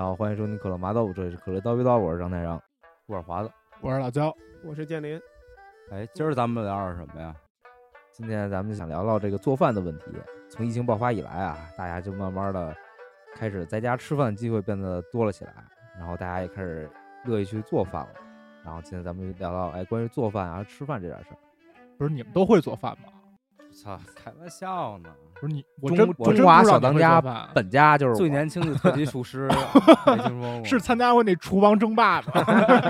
大家好，欢迎收听可乐麻豆，这里是可乐叨逼叨，我是张太阳。我是华子。我是老焦，我是建林。哎，今儿咱们聊点什么呀？今天咱们想聊聊这个做饭的问题。从疫情爆发以来啊，大家就慢慢的开始在家吃饭机会变得多了起来，然后大家也开始乐意去做饭了。然后今天咱们就聊聊哎，关于做饭啊、吃饭这点事儿。不是你们都会做饭吗？操，开玩笑呢！不是你，我中真我中华小当家吧本家就是最年轻的特级厨师，没听说过？是参加过那厨王争霸吗？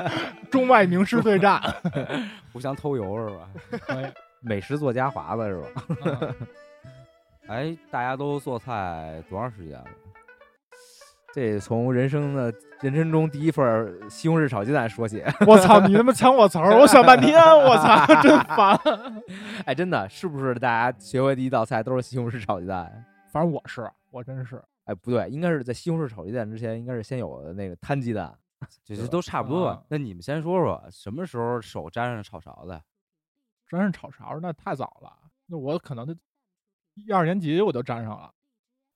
中外名师对战。互相偷油是吧？哎美食作家华子是吧？嗯哎，大家都做菜多长时间了？这从人生的人生中第一份西红柿炒鸡蛋说起。我操！你他妈抢我词儿，我想半天，我操，真烦。哎，真的是不是大家学会第一道菜都是西红柿炒鸡蛋？反正我是，我真是。哎，不对，应该是在西红柿炒鸡蛋之前，应该是先有的那个摊鸡蛋。这这都差不多啊吧。那你们先说说，什么时候手沾上炒勺子？沾上炒勺那太早了，那我可能就一二年级我就沾上了，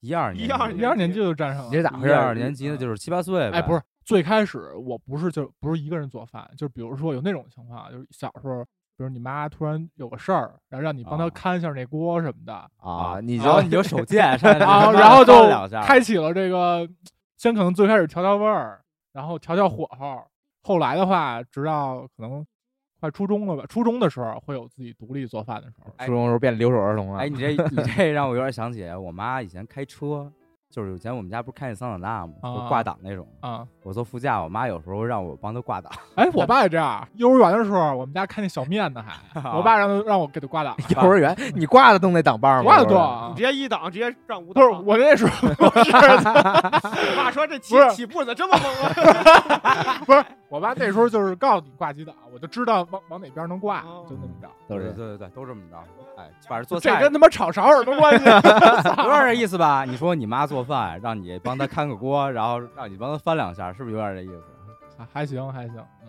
一二年级，一二一二年级就站上了。你这咋回事？一二年级呢就是七八岁呗。哎，不是，最开始我不是就不是一个人做饭，就比如说有那种情况，就是小时候，比如你妈突然有个事儿，然后让你帮她啊看一下那锅什么的，啊，你 就你就手贱啊，然后就开启了这个，先可能最开始调调味儿，然后调调火候，后来的话，直到可能快初中了吧，初中的时候会有自己独立做饭的时候。哎初中的时候变留守儿童了。哎，你这你这让我有点想起我妈以前开车，就是以前我们家不是开那桑塔纳吗？就挂档那种。啊，我坐副驾，我妈有时候让我帮她挂档。哎，我爸也这样。幼儿园的时候，我们家开那小面呢，还我爸让他让我给他挂档，幼儿园，你挂的动那档把吗？挂的多幼儿园啊你直。接一档直接上五不是档。我那时候不是 我爸说这起不是起步怎么这么猛啊？不是，我爸那时候就是告诉你挂几档，我就知道往往哪边能挂，哦就那么着。都是对对对对，都这么着。哎，反正做这菜跟他妈炒勺有什么关系？有点这意思吧？你说你妈做饭，让你帮他看个锅，然后让你帮他翻两下，是不是有点这意思？还还行还行，嗯。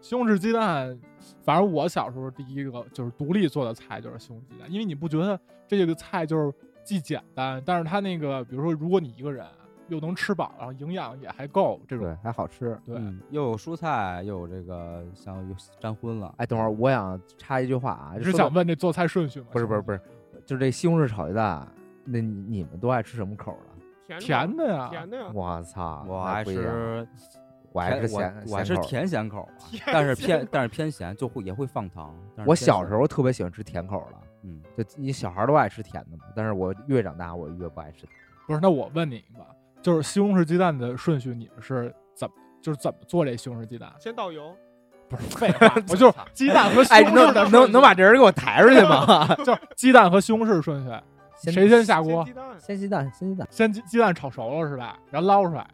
西红柿鸡蛋，反正我小时候第一个就是独立做的菜就是西红柿鸡蛋，因为你不觉得这个菜就是既简单，但是它那个，比如说如果你一个人又能吃饱，然后营养也还够，这种对，还好吃。对嗯，又有蔬菜，又有这个像又沾荤了。哎，等会儿我想插一句话啊，你是想问这做菜顺序吗？不是不是不是，就是这西红柿炒鸡蛋，那你你们都爱吃什么口儿的？甜甜的呀，甜的呀，我操，我爱吃我爱吃咸，我我爱吃。甜咸口儿，但是偏但是偏咸，就会也会放糖。我小时候特别喜欢吃甜口儿的，嗯，就你小孩儿都爱吃甜的嘛，但是我越长大我越不爱吃甜。不是？那我问你一个，就是西红柿鸡蛋的顺序，你们是怎么就是怎么做这西红柿鸡蛋？先倒油，不是废话，我就是鸡蛋和西哎，红柿的顺序能能把这人给我抬出去吗？就是鸡蛋和西红柿顺序，先谁先下锅先？鸡蛋，先鸡蛋，鲜鸡蛋先鸡鸡蛋炒熟了是吧？然后捞出来，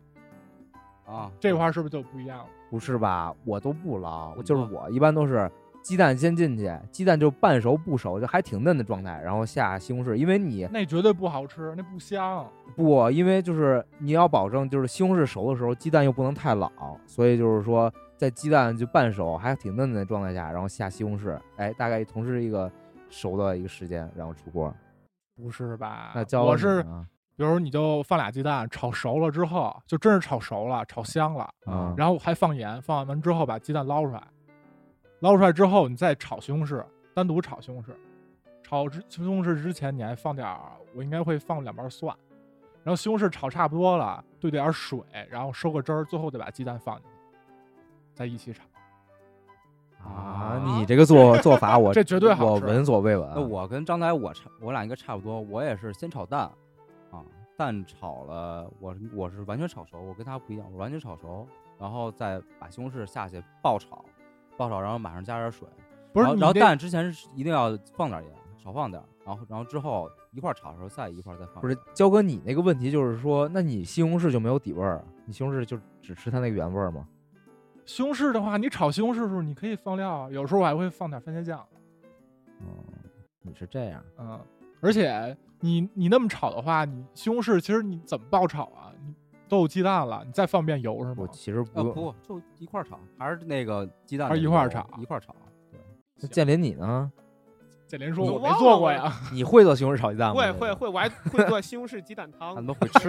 啊，这块儿是不是就不一样了？不是吧？我都不捞，我就是我一般都是鸡蛋先进去，鸡蛋就半熟不熟，就还挺嫩的状态，然后下西红柿，因为你那绝对不好吃，那不香。不，因为就是你要保证就是西红柿熟的时候，鸡蛋又不能太老，所以就是说在鸡蛋就半熟还挺嫩的状态下，然后下西红柿，哎，大概同时一个熟的一个时间，然后出锅。不是吧那？教我是，啊比如你就放俩鸡蛋，炒熟了之后，就真是炒熟了，炒香了，啊，然后还放盐，放完之后把鸡蛋捞出来，捞出来之后你再炒西红柿，单独炒西红柿。炒之西红柿之前你还放点儿，我应该会放两瓣蒜，然后西红柿炒差不多了，兑点水，然后收个汁儿，最后再把鸡蛋放进去，再一起炒。啊，你这个做做法我 这绝对好我闻所未闻啊。那我跟张台我差，我俩应该差不多。我也是先炒蛋，啊，蛋炒了，我我是完全炒熟，我跟他不一样，我完全炒熟，然后再把西红柿下去爆炒，爆炒，然后马上加点水，然后然后不是你这蛋之前是一定要放点盐，少放点，然后然后之后一块儿炒的时候再一块儿再放。不是焦哥，你那个问题就是说，那你西红柿就没有底味儿啊？你西红柿就只吃它那个原味儿吗？西红柿的话，你炒西红柿的时候你可以放料啊，有时候我还会放点番茄酱，哦，你是这样，嗯，而且你你那么炒的话，你西红柿其实你怎么爆炒啊？你都有鸡蛋了，你再放遍油是我吗？其实不不就一块儿炒，还是那个鸡蛋还一块儿炒一块儿炒。对，那建林你呢？建林说：“我我没做过呀。你会做西红柿炒鸡蛋吗？会会会，我还 会做西红柿鸡蛋汤他。们会吃。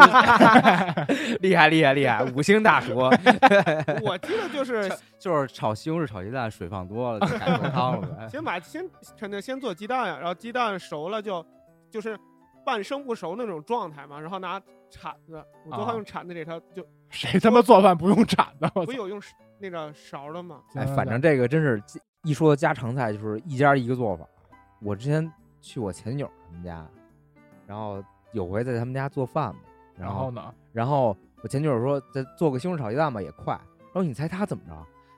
厉害厉害厉害，五星大厨。我记得就是就是炒西红柿炒鸡蛋，水放多了就改成汤了呗。先把先肯定先做鸡蛋呀，然后鸡蛋熟了就就是半生不熟那种状态嘛，然后拿铲子，我做啊饭用铲子给它就谁他妈做饭不用铲子？不有用那个勺的吗？哎，反正这个真是一说家常菜，就是一家一个做法。我之前去我前女友他们家，然后有回在他们家做饭嘛，后然后呢？然后我前女友说再做个西红柿炒鸡蛋吧也快，然后你猜她怎么着？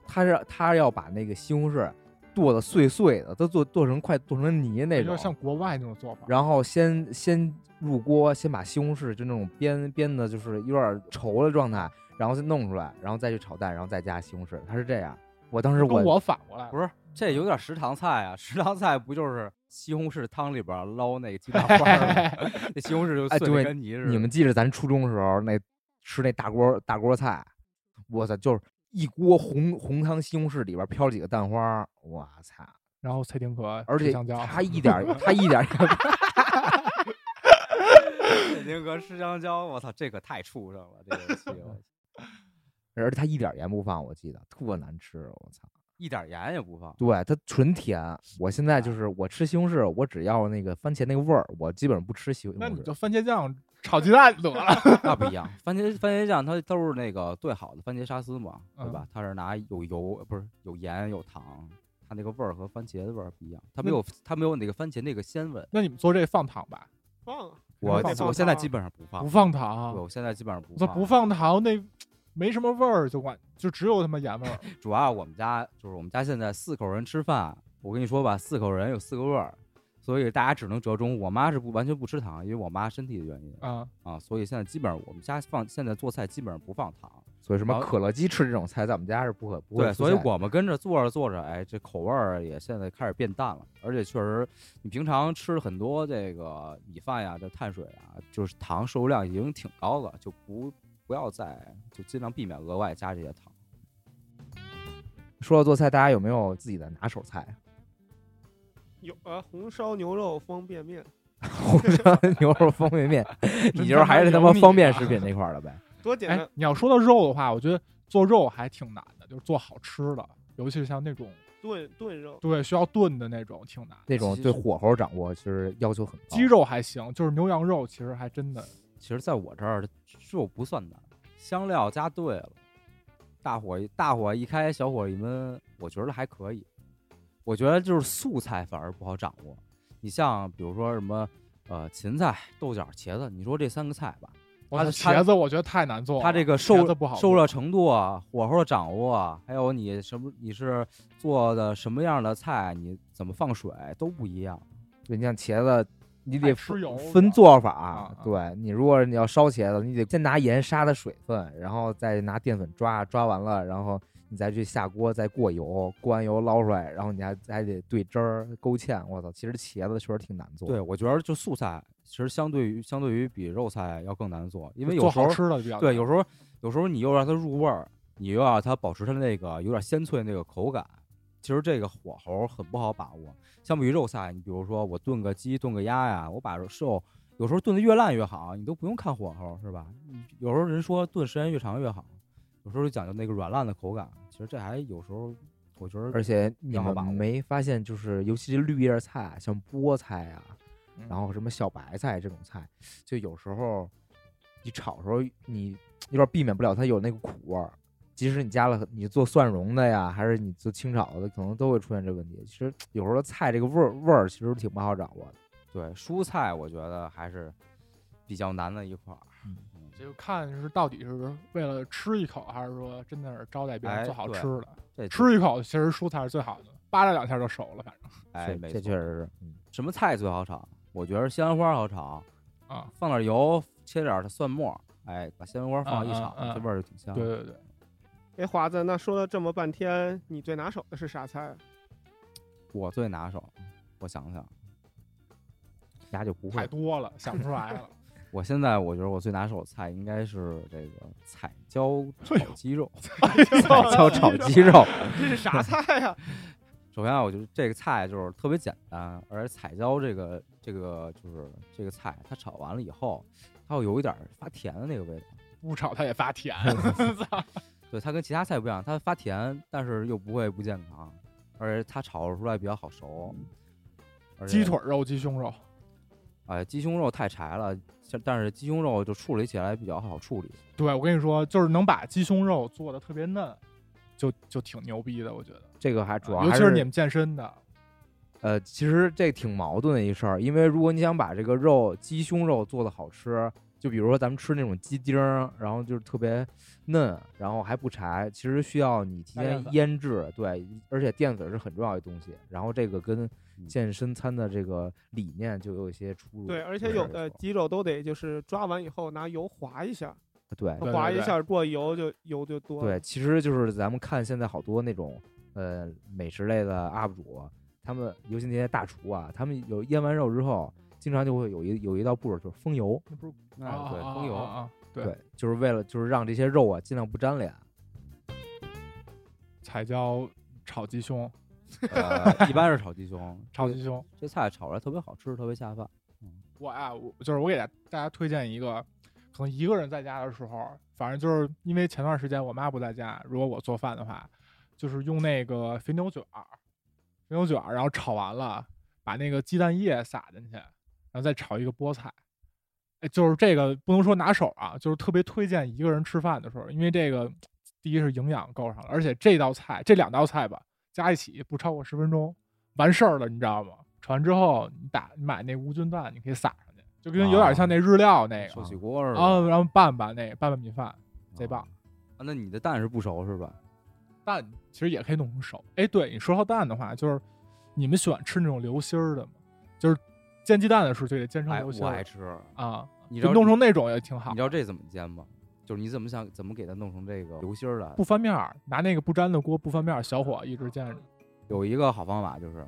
她是她要把那个西红柿剁的碎碎的，都做剁成快剁成泥那种有点，像国外那种做法。然后先先入锅，先把西红柿就那种煸煸的，就是有点稠的状态，然后再弄出来，然后再去炒蛋，然后再加西红柿，她是这样。我当时我我反过来，不是，这有点食堂菜啊！食堂菜不就是西红柿汤里边捞那个鸡蛋花儿吗？那西红柿就碎哎对的跟泥似的。你们记着咱初中时候那吃那大锅大锅菜，我操，就是一锅红红汤西红柿里边飘几个蛋花，我操！然后蔡丁壳而且吃香蕉，他一点儿 他一点儿北京哥吃香蕉，我操，这可太畜生了！这个游戏我 而且他一点儿盐不放，我记得特难吃，我操！一点盐也不放。对，它纯甜。我现在就是我吃西红柿，我只要那个番茄那个味儿，我基本上不吃西红柿。那你就番茄酱炒鸡蛋得了。那不一样，番茄番茄酱它都是那个兑好的番茄沙司嘛，对吧嗯？它是拿有油，不是有盐有糖，它那个味儿和番茄的味儿不一样，它没有它没有那个番茄那个鲜味。那你们做这放糖吧？放啊，我放我现在基本上不放不，放糖对，我现在基本上不放。不放糖那没什么味儿，就管就只有他妈盐味儿。主要我们家就是我们家现在四口人吃饭，我跟你说吧，四口人有四个味儿，所以大家只能折中。我妈是不完全不吃糖，因为我妈身体的原因啊，啊，所以现在基本上我们家放现在做菜基本上不放糖。所以什么可乐鸡翅这种菜，在我们家是不可不会对，所以我们跟着做着做着，哎，这口味儿也现在开始变淡了，而且确实，你平常吃很多这个米饭呀、这碳水啊，就是糖摄入量已经挺高了，就不不要再就尽量避免额外加这些糖。说到做菜，大家有没有自己的拿手菜？有啊红烧牛肉方便面，红烧牛肉方便面，你就是还是他妈方便食品那块儿的呗？哎多简单，。你要说到肉的话，我觉得做肉还挺难的，就是做好吃的，尤其是像那种炖炖肉，对需要炖的那种，挺难。那种对火候掌握其实要求很高。鸡肉还行，就是牛羊肉其实还真的其实在我这儿就不算难，香料加对了，大火一大火一开，小火一焖，我觉得还可以。我觉得就是素菜反而不好掌握。你像比如说什么呃芹菜、豆角、茄子，你说这三个菜吧，它的茄子我觉得太难做了，它这个受受热程度啊、火候的掌握啊，还有你什么你是做的什么样的菜，你怎么放水都不一样。对，你像茄子，你得分分做法。对你，如果你要烧茄子，你得先拿盐杀的水分，然后再拿淀粉抓，抓完了，然后你再去下锅，再过油，过完油捞出来，然后你还还得兑汁儿、勾芡。我操，其实茄子确实挺难做。对，，我觉得就素菜其实相对于相对于比肉菜要更难做，因为有时候吃的比较对，有时候有时候你又让它入味儿，你又要它保持它那个有点鲜脆那个口感，其实这个火候很不好把握。相比于肉菜，你比如说我炖个鸡、炖个鸭呀，我把肉有时候炖的越烂越好，你都不用看火候，是吧？你有时候人说炖时间越长越好，有时候就讲究那个软烂的口感。其实这还有时候我觉得，而且你们没发现，就是尤其是绿叶菜，像菠菜啊，嗯然后什么小白菜这种菜，就有时候你炒的时候，你有点避免不了它有那个苦味儿。即使你加了你做蒜蓉的呀，还是你做清炒的，可能都会出现这问题。其实有时候菜这个味儿味儿其实挺不好掌握的。对蔬菜，我觉得还是比较难的一块儿。嗯就看是到底是为了吃一口，还是说真的是招待别人哎做好吃的。这吃一口其实蔬菜是最好的，扒拉两下就熟了，反正 哎，这没错这确实是，嗯，什么菜最好炒？我觉得西兰花好炒，啊，放点油，切点儿蒜末，哎，把西兰花放一炒，嗯嗯嗯这味儿就挺香。对对对，哎，华子，那说了这么半天，你最拿手的是啥菜啊？我最拿手，我想想，家就不太。多了，想不出来了。我现在我觉得我最拿手的菜应该是这个彩椒炒鸡肉。彩椒炒鸡肉，这是啥菜呀？首先啊，我觉得这个菜就是特别简单，而且彩椒这个这个就是这个菜，它炒完了以后，它会有一点发甜的那个味道。不炒它也发甜，操对，它跟其他菜不一样，它发甜，但是又不会不健康，而且它炒出来比较好熟。鸡腿肉、鸡胸肉，哎，鸡胸肉太柴了，像但是鸡胸肉就处理起来比较好处理。对我跟你说，就是能把鸡胸肉做的特别嫩，就就挺牛逼的，我觉得。这个还主要尤还其是你们健身的，呃，其实这挺矛盾的一事儿，因为如果你想把这个肉鸡胸肉做的好吃，就比如说咱们吃那种鸡丁儿，然后就是特别嫩，然后还不柴，其实需要你提前腌制，对，而且淀粉是很重要的东西。然后这个跟嗯健身餐的这个理念就有一些出入。对，而且有的鸡肉都得就是抓完以后拿油划一下，对对划一下过油就油就多了。对，其实就是咱们看现在好多那种呃美食类的 UP 主，他们尤其那些大厨啊，他们有腌完肉之后，经常就会有一有一道步骤就是封油。那不是啊，对，啊风油。啊对对，就是为了就是让这些肉啊尽量不粘脸。彩椒炒鸡胸，呃，一般是炒鸡胸，炒鸡胸。这菜炒出来特别好吃，特别下饭。我呀，我就是我给大大家推荐一个，可能一个人在家的时候，反正就是因为前段时间我妈不在家，如果我做饭的话，就是用那个肥牛卷儿，肥牛卷儿，然后炒完了，把那个鸡蛋液撒进去，然后再炒一个菠菜。哎，就是这个不能说拿手啊，就是特别推荐一个人吃饭的时候，因为这个第一是营养够上了，而且这道菜这两道菜吧加一起不超过十分钟完事儿了，你知道吗？炒完之后，你打你买那无菌蛋，你可以撒上去，就跟有点像那日料那个，寿喜锅似的。啊，然后拌拌那个拌拌米饭，贼棒。啊，那你的蛋是不熟是吧？蛋其实也可以弄成熟。哎，对你说到蛋的话，就是你们喜欢吃那种流心儿的吗？就是煎鸡蛋的时候就得煎成哎，流心儿我爱吃。啊，你知道弄成那种也挺好你知。道这怎么煎吗？就是你怎么想怎么给它弄成这个流心儿的？不翻面儿，拿那个不粘的锅不翻面儿，小火一直煎着。有一个好方法就是，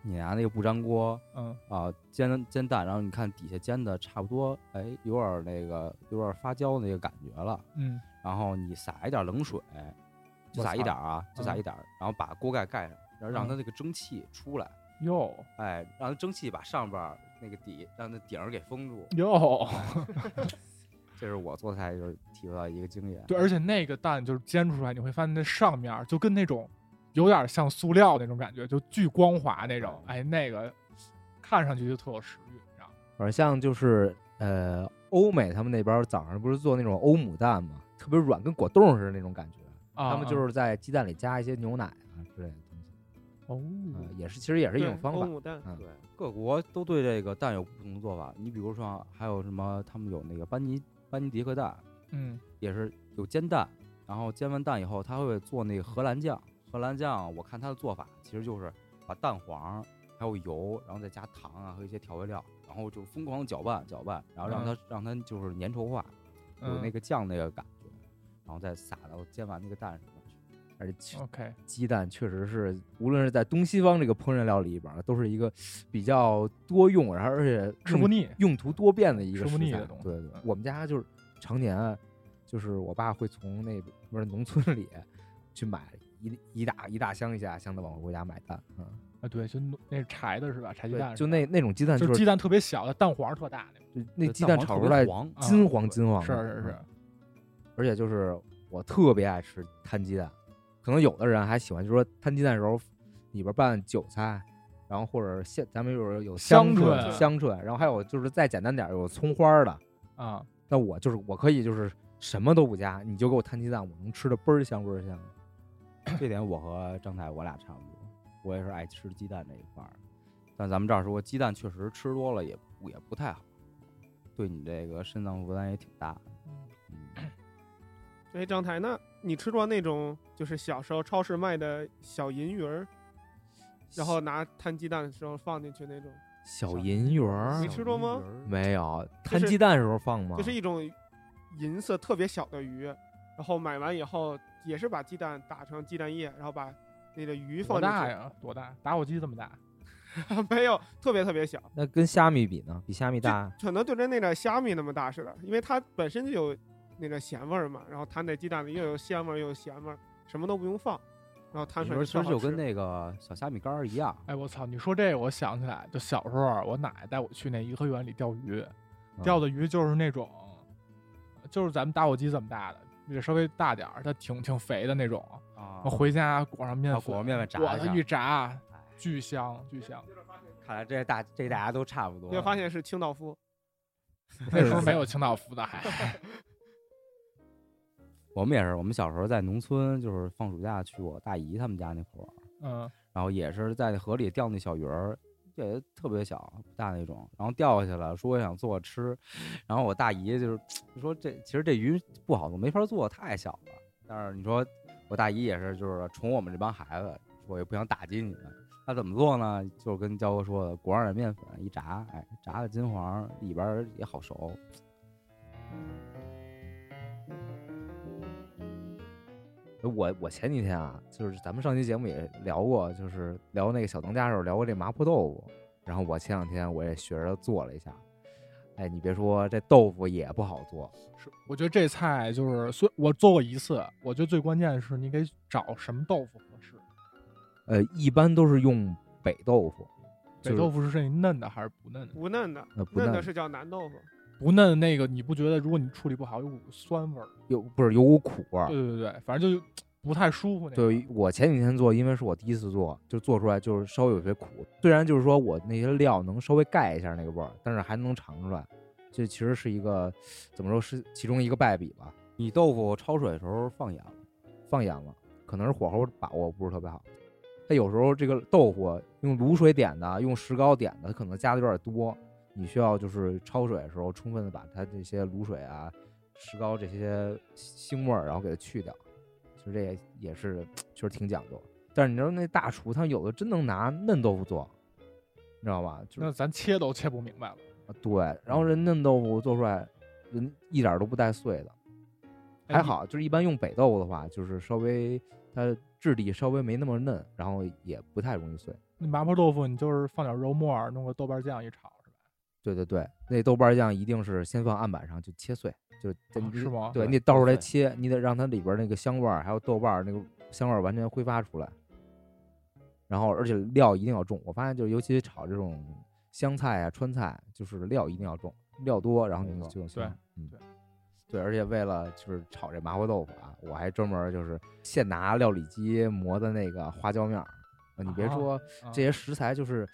你拿那个不粘锅嗯，啊煎煎蛋，然后你看底下煎的差不多，哎，有点儿那个有点儿发焦那个感觉了，嗯，然后你撒一点儿冷水，就撒一点儿啊，就撒嗯一点儿，然后把锅盖盖上，然后让它嗯那个蒸汽出来，哟哎，让它蒸汽把上边儿那个底让那顶儿给封住。哟，这是我做菜就是体会到一个经验。对，而且那个蛋就是煎出来，你会发现那上面就跟那种有点像塑料那种感觉，就巨光滑那种。哎，那个看上去就特有食欲，你知道吗？反正像就是呃，欧美他们那边儿早上不是做那种欧姆蛋嘛，特别软，跟果冻似的那种感觉。啊，他们就是在鸡蛋里加一些牛奶啊之类的哦，呃，也是其实也是一种方法。对，各国都对这个蛋有不同的做法。你比如说，还有什么？他们有那个班尼班尼迪克蛋，嗯也是有煎蛋，然后煎完蛋以后，他会做那个荷兰酱。荷兰酱，我看他的做法其实就是把蛋黄还有油，然后再加糖啊和一些调味料，然后就疯狂的搅拌搅拌，然后让它、让它就是粘稠化，有嗯那个酱那个感觉，然后再撒到煎完那个蛋上。而且 OK，鸡蛋确实是，无论是在东西方这个烹饪料理里边儿，都是一个比较多用，然后而且吃不腻。用途多变的一个吃不食材腻的东西对对嗯，我们家就是常年，就是我爸会从那不是农村里去买一一大一大箱一大箱的往回家买蛋，嗯，啊，对，就那柴的是吧？柴鸡蛋就那那种鸡蛋就是鸡蛋特别小的，蛋黄特大那种。就那鸡蛋炒出来黄啊金黄金黄的，是是是嗯，而且就是我特别爱吃摊鸡蛋，可能有的人还喜欢，就是说摊鸡蛋的时候里边拌韭菜，然后或者香，咱们有有香椿椿香椿，然后还有就是再简单点有葱花的，啊，那我就是我可以就是什么都不加，你就给我摊鸡蛋，我能吃的倍儿香倍儿香。这点我和张太我俩差不多，我也是爱吃鸡蛋这一块儿。但咱们这儿说鸡蛋确实吃多了也也不太好，对你这个肾脏负担也挺大的。嗯，哎，张台，那你吃过那种就是小时候超市卖的小银鱼儿，然后拿摊鸡蛋的时候放进去那种，小银鱼儿你吃过吗？没有，摊鸡蛋的时候放吗？就是一种银色特别小的鱼，然后买完以后也是把鸡蛋打成鸡蛋液，然后把那个鱼放进去，大呀？多大？打火机这么大？没有，特别特别小，那跟虾米比呢？比虾米大。可能就跟那个虾米那么大似的，因为它本身就有那个咸味儿嘛，然后摊那鸡蛋里又有鲜味儿又有咸味儿，什么都不用放，然后摊你出来说其实就跟那个小虾米干儿一样，哎，我操！你说这个，我想起来，就小时候我奶奶带我去那颐和园里钓鱼，嗯钓的鱼就是那种，就是咱们打火机这么大的，比这稍微大点儿，它挺挺肥的那种。啊我回家裹上面裹上面粉炸我一下一炸，哎巨香巨香。看来这大这大家都差不多。结果发现是清道夫，那时候 没有清道夫的，还 我们也是，我们小时候在农村，就是放暑假去我大姨他们家那块儿玩，嗯，然后也是在那河里钓那小鱼儿，也特别小不大那种，然后钓下去了，说我想做吃，然后我大姨就是 说这其实这鱼不好做，没法做，太小了。但是你说我大姨也是就是宠我们这帮孩子，我也不想打击你们。她怎么做呢？就是跟焦哥说的，裹上点面粉一炸，哎，炸的金黄，里边也好熟。我我前几天啊，就是咱们上期节目也聊过，就是聊那个小当家的时候聊过这麻婆豆腐，然后我前两天我也学着做了一下，哎，你别说这豆腐也不好做，是，我觉得这菜就是，虽我做过一次，我觉得最关键的是你给找什么豆腐合适。呃，一般都是用北豆腐，北就是豆腐是那嫩的还是不嫩的？不嫩的，呃不嫩嫩的是叫南豆腐。不嫩的那个，你不觉得如果你处理不好，有股酸味儿？有不是有股苦味儿。对对对，反正就不太舒服那个。对我前几天做，因为是我第一次做，就做出来就是稍微有些苦。虽然就是说我那些料能稍微盖一下那个味儿，但是还能尝出来。这其实是一个怎么说是其中一个败笔吧。你豆腐焯水的时候放盐了，放盐了，可能是火候把握不是特别好。它有时候这个豆腐用卤水点的，用石膏点的，它可能加的有点多。你需要就是焯水的时候，充分的把它这些卤水啊、石膏这些腥味儿，然后给它去掉。其实这也也是确实挺讲究。但是你知道那大厨他有的真能拿嫩豆腐做，你知道吧？就是那咱切都切不明白了。啊对，然后人嫩豆腐做出来，人一点儿都不带碎的。还好，就是一般用北豆腐的话，就是稍微它质地稍微没那么嫩，然后也不太容易碎。那麻婆豆腐你就是放点肉末儿，弄个豆瓣酱一炒？对对对，那豆瓣酱一定是先放案板上就切碎，就就你哦是吗对对你得倒出来切切，你得让它里边那个香味儿还有豆瓣儿那个香味儿完全挥发出来。然后而且料一定要重，我发现就是尤其炒这种湘菜啊、川菜，就是料一定要重，料多，然后你没错就对。嗯对对，而且为了就是炒这麻婆豆腐啊，我还专门儿就是现拿料理机磨的那个花椒面儿。呃你别啊说啊这些食材，就是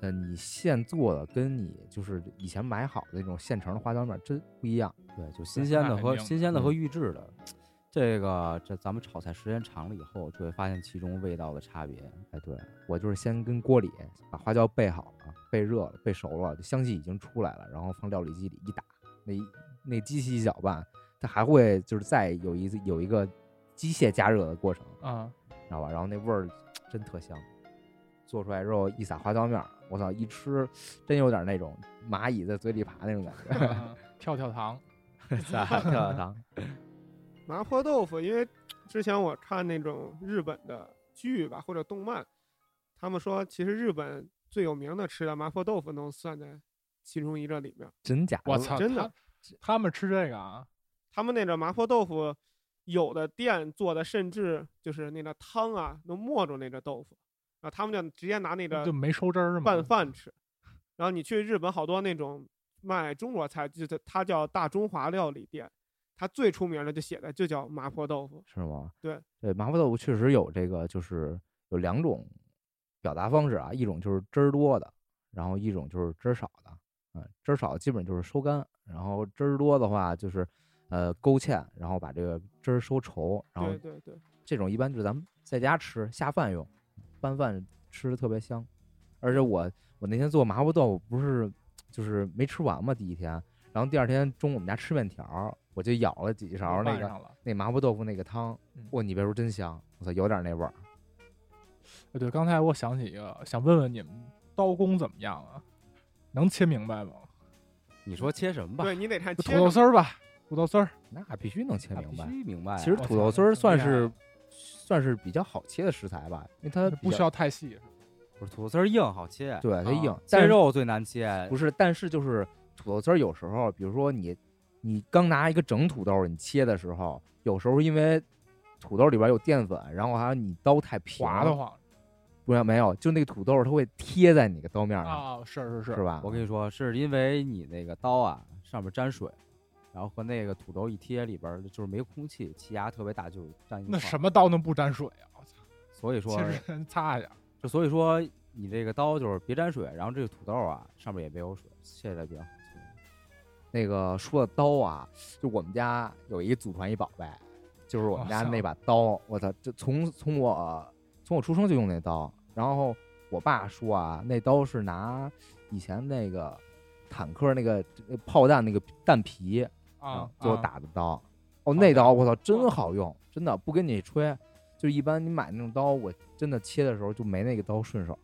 呃你现做的跟你就是以前买好的那种现成的花椒面儿真不一样。对，就新鲜的和新鲜的和嗯预制的，这个这咱们炒菜时间长了以后，就会发现其中味道的差别。哎，对我就是先跟锅里把花椒备好了，备热了，备熟了，香气已经出来了，然后放料理机里一打，那那机器一搅拌，它还会就是再有一次有一个机械加热的过程，啊，知道吧？然后那味儿真特香，做出来之后一撒花椒面儿，我操，一吃真有点那种蚂蚁在嘴里爬那种感觉。嗯 跳跳糖，撒跳跳糖，麻婆豆腐，因为之前我看那种日本的剧吧或者动漫，他们说其实日本最有名的吃的麻婆豆腐能算在其中一个里面。真假的？我操，真的他他们吃这个啊，他们那个麻婆豆腐，有的店做的甚至就是那个汤啊能没住那个豆腐，然后他们就直接拿那个就没收汁儿是吗？拌饭吃。然后你去日本好多那种卖中国菜，就它它叫大中华料理店，它最出名的就写的就叫麻婆豆腐。是吗？对对，麻婆豆腐确实有这个，就是有两种表达方式啊，一种就是汁儿多的，然后一种就是汁儿少的。嗯，汁儿少的基本就是收干，然后汁儿多的话就是呃勾芡，然后把这个汁儿收稠，然后对对对，这种一般就是咱们在家吃下饭用，拌饭吃的特别香。而且我我那天做麻婆豆腐不是就是没吃完嘛，第一天，然后第二天中午我们家吃面条，我就舀了几勺那个。那麻婆豆腐那个汤嗯，哇，你别说真香，我操，有点那味儿。哎对，刚才我想起一个，想问问你们刀工怎么样啊？能切明白吗？你说切什么吧？对你得看土豆丝儿吧，土豆丝儿。那必须能切明白。须明白啊。其实土豆丝儿算是算是比较好切的食材吧，因为它不需要太细，不是土豆丝儿硬好切，对它啊硬，但是切肉最难切。不是，但是就是土豆丝儿有时候，比如说你你刚拿一个整土豆儿你切的时候，有时候因为土豆里边有淀粉，然后还有你刀太平，滑的慌不是没有，就那个土豆它会贴在你个刀面上，啊，是是是是？吧？我跟你说，是因为你那个刀啊上面沾水，然后和那个土豆一贴，里边儿就是没空气，气压特别大，就粘一块儿。那什么刀能不沾水啊？我操！所以说其，实擦一下就所以说你这个刀就是别沾水，然后这个土豆啊上面也没有水，切的比较好切。那个说的刀啊，就我们家有一祖传一宝贝，就是我们家哦那把刀，我操，就从从我从我出生就用那刀，然后我爸说啊，那刀是拿以前那个坦克那个炮弹那个弹皮啊，最后啊打的刀。哦，那刀我操，真好用，真的不跟你吹。就一般你买那种刀，我真的切的时候就没那个刀顺手。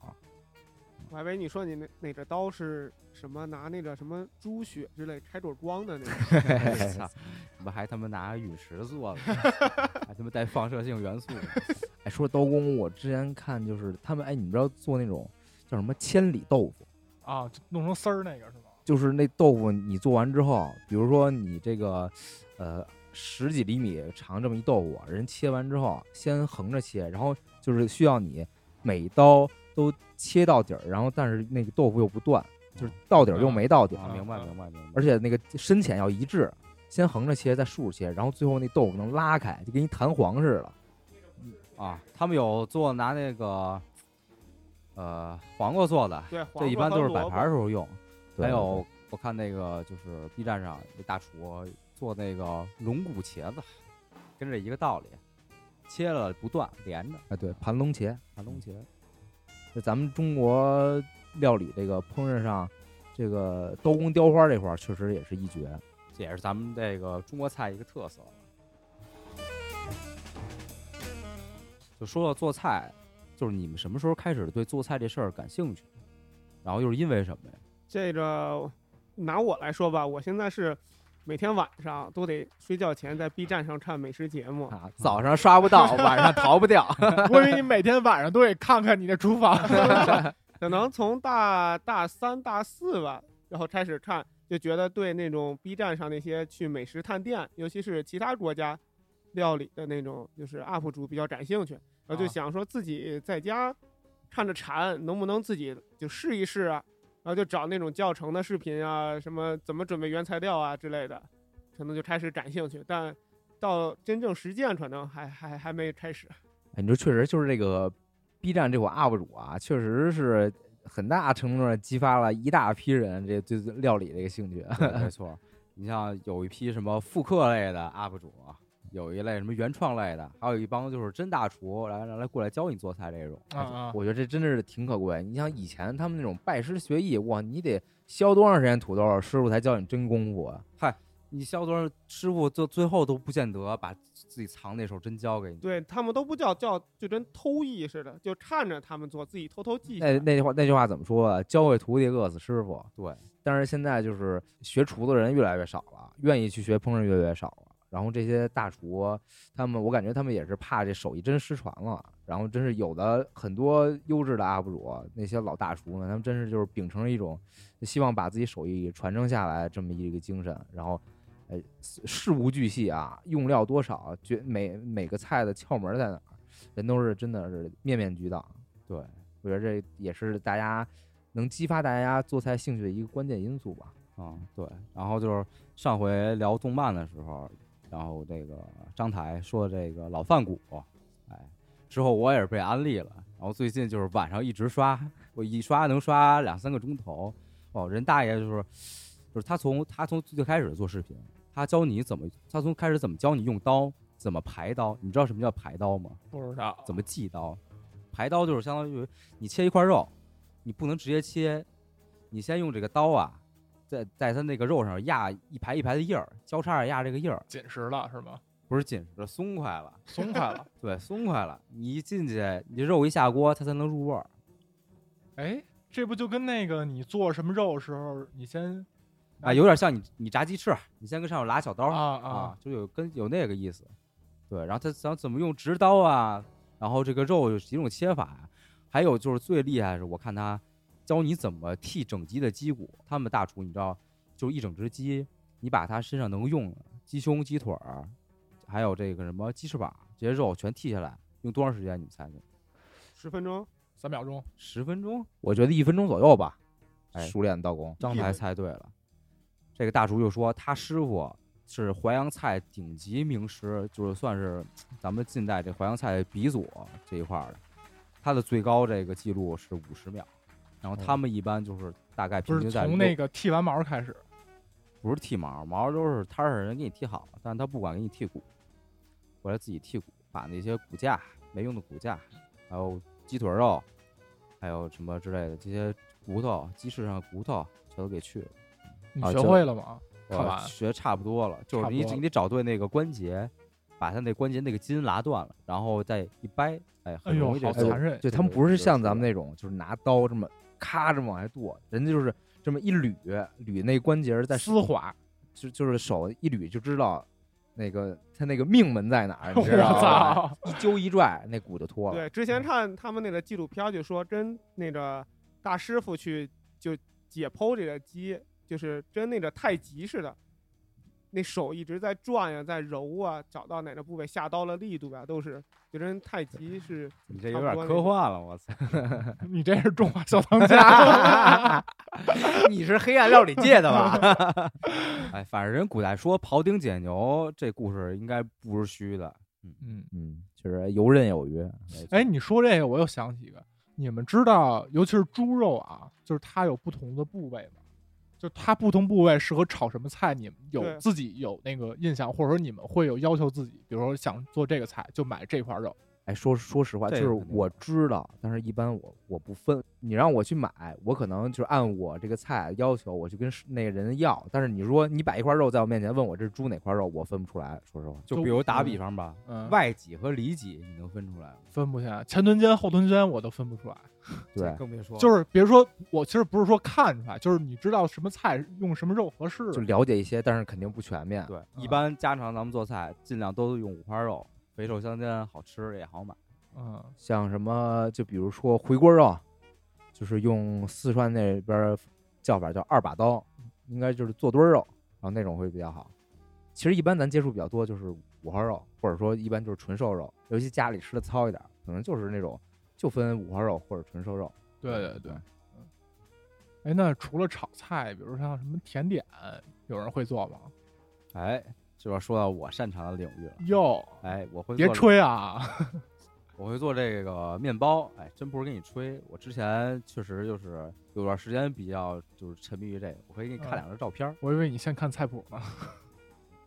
我还以为你说你那那个刀是什么拿那个什么猪血之类开朵光的那个，操，怎么还他妈拿陨石做的，还他妈带放射性元素的？哎，说刀工，我之前看就是他们，哎，你们知道做那种叫什么千里豆腐？啊，弄成丝儿那个是吗？就是那豆腐你做完之后，比如说你这个，呃，十几厘米长这么一豆腐，人切完之后先横着切，然后就是需要你每刀都切到底儿，然后但是那个豆腐又不断，就是到底儿又没到底儿，啊，明白嗯明白明白。而且那个深浅要一致，先横着切，再竖着切，然后最后那豆腐能拉开，就跟一弹簧似的。啊，他们有做拿那个呃黄瓜做的，对，这一般都是摆盘儿时候用。对还有我看那个就是 B 站上那大厨做那个龙骨茄子，跟这一个道理，切了不断连着，哎，对，盘龙茄，盘龙茄。就咱们中国料理这个烹饪上，这个刀工雕花这块儿确实也是一绝。这也是咱们这个中国菜一个特色。就说到做菜，就是你们什么时候开始对做菜这事儿感兴趣？然后又是因为什么呀？这个拿我来说吧，我现在是每天晚上都得睡觉前在 B 站上看美食节目。啊，早上刷不到，晚上逃不掉。我以为你每天晚上都得看看你的厨房。可能从大大三、大四吧，然后开始看，就觉得对那种 B 站上那些去美食探店，尤其是其他国家料理的那种，就是 UP 主比较感兴趣，然后就啊想说自己在家看着馋，能不能自己就试一试啊？然后就找那种教程的视频啊，什么怎么准备原材料啊之类的，可能就开始感兴趣，但到真正实践可能还还还没开始。哎，你说确实就是这个 B 站这款 UP 主啊，确实是很大程度上激发了一大批人这对料理这个兴趣。没错，你像有一批什么复刻类的 UP 主，有一类什么原创类的，还有一帮就是真大厨来来来过来教你做菜这种。啊啊，我觉得这真的是挺可贵。你像以前他们那种拜师学艺，哇，你得削多长时间土豆，师傅才教你真功夫啊？嗨你削多少师傅最最后都不见得把自己藏那手真教给你。对他们都不叫叫，就跟偷艺似的，就看着他们做，自己偷偷记下来。那那句话那句话怎么说啊？教会徒弟，饿死师傅。对，但是现在就是学厨的人越来越少了，愿意去学烹饪越来越少了。然后这些大厨，他们我感觉他们也是怕这手艺真失传了。然后真是有的很多优质的 UP 主，那些老大厨呢，他们真是就是秉承着一种希望把自己手艺传承下来这么一个精神，然后。呃，事无巨细啊，用料多少，绝每每个菜的窍门在哪儿，人都是真的是面面俱到。对，我觉得这也是大家能激发大家做菜兴趣的一个关键因素吧。啊、对，然后就是上回聊动漫的时候，然后这个张台说这个老饭骨，哎，之后我也是被安利了，然后最近就是晚上一直刷，我一刷能刷两三个钟头，哦，人大爷就是就是他从他从最开始做视频，他教你怎么，他从开始怎么教你用刀，怎么排刀，你知道什么叫排刀吗？不知道怎么系刀？排刀就是相当于你切一块肉，你不能直接切，你先用这个刀啊，在在它那个肉上压一排一排的印儿，交叉着压这个印儿，紧实了是吗？不是紧实的，松快了，松快了。对，松快了。你一进去，你肉一下锅，它才能入味儿。哎，这不就跟那个你做什么肉的时候，你先啊，有点像你你炸鸡翅，你先跟上面拉小刀啊啊啊，就有跟有那个意思。对，然后他想怎么用直刀啊，然后这个肉有几种切法呀，还有就是最厉害的是，我看他教你怎么剔整鸡的鸡骨。他们大厨你知道，就一整只鸡，你把它身上能用的鸡胸、鸡腿儿，还还有这个什么鸡翅膀，这些肉全剔下来，用多长时间？你们猜猜？十分钟，三秒钟，十分钟？我觉得一分钟左右吧。哎熟练刀工，张台猜对了。这个大厨就说他师傅是淮扬菜顶级名师，就是算是咱们近代这淮扬菜鼻祖这一块儿的。他的最高这个记录是五十秒，然后他们一般就是大概平均在从那个剃完毛开始，不是剃毛，毛都是摊儿上人给你剃好了，但是他不管给你剃骨，回来自己剔骨，把那些骨架没用的骨架，还有鸡腿肉，还有什么之类的这些骨头，鸡翅上的骨头全都给去了。你学会了吗？学差不多了，就是你你得找对那个关节，把他那关节那个筋拉断了，然后再一掰，哎，很容易，这好残忍！对他们不是像咱们那种，就是拿刀这么咔这么往外剁，人家就是这么一捋捋那关节儿在丝滑，就就是手一捋就知道那个他那个命门在哪儿，你 知道吗？一揪一拽，那骨就脱了。对，之前看他们那个纪录片就说，真那个大师傅去就解剖这个鸡，就是真那个太极似的，那手一直在转呀，在揉啊，找到哪个部位下刀的力度啊，都是就跟太极是 你这有点科幻了，我操！你这是中华小当家，你是黑暗料理界的吧？哎，反正人古代说庖丁解牛这故事应该不是虚的，嗯，嗯，就是游刃有余。哎，你说这个，我又想起一个，你们知道，尤其是猪肉啊，就是它有不同的部位吗？就它不同部位适合炒什么菜，你们有自己有那个印象，或者说你们会有要求自己，比如说想做这个菜就买这块肉，哎，说说实话，就是我知道，但是一般我我不分。你让我去买，我可能就是按我这个菜要求，我去跟是那个人要。但是你说你摆一块肉在我面前，问我这是猪哪块肉，我分不出来。说实话，就就比如打嗯比方吧，嗯，外脊和里脊你能分出来吗？分不下，前臀尖、后臀尖我都分不出来。对，更别说就是比如说，我其实不是说看出来，就是你知道什么菜用什么肉合适，就了解一些，但是肯定不全面。对，一嗯般家常咱们做菜尽量都用五花肉，肥瘦相间，好吃也好买。嗯，像什么，就比如说回锅肉，就是用四川那边叫法叫二把刀，应该就是做墩儿肉，然后那种会比较好。其实一般咱接触比较多就是五花肉，或者说一般就是纯瘦肉，尤其家里吃的糙一点儿，可能就是那种就分五花肉或者纯瘦肉。对对对。嗯，哎，那除了炒菜，比如像什么甜点，有人会做吗？哎，这要说到我擅长的领域了。哟，哎，我会别吹啊！我会做这个面包，哎，真不是跟你吹，我之前确实就是有段时间比较就是沉迷于这个，我可以给你看嗯两张照片儿，我以为你先看菜谱呢。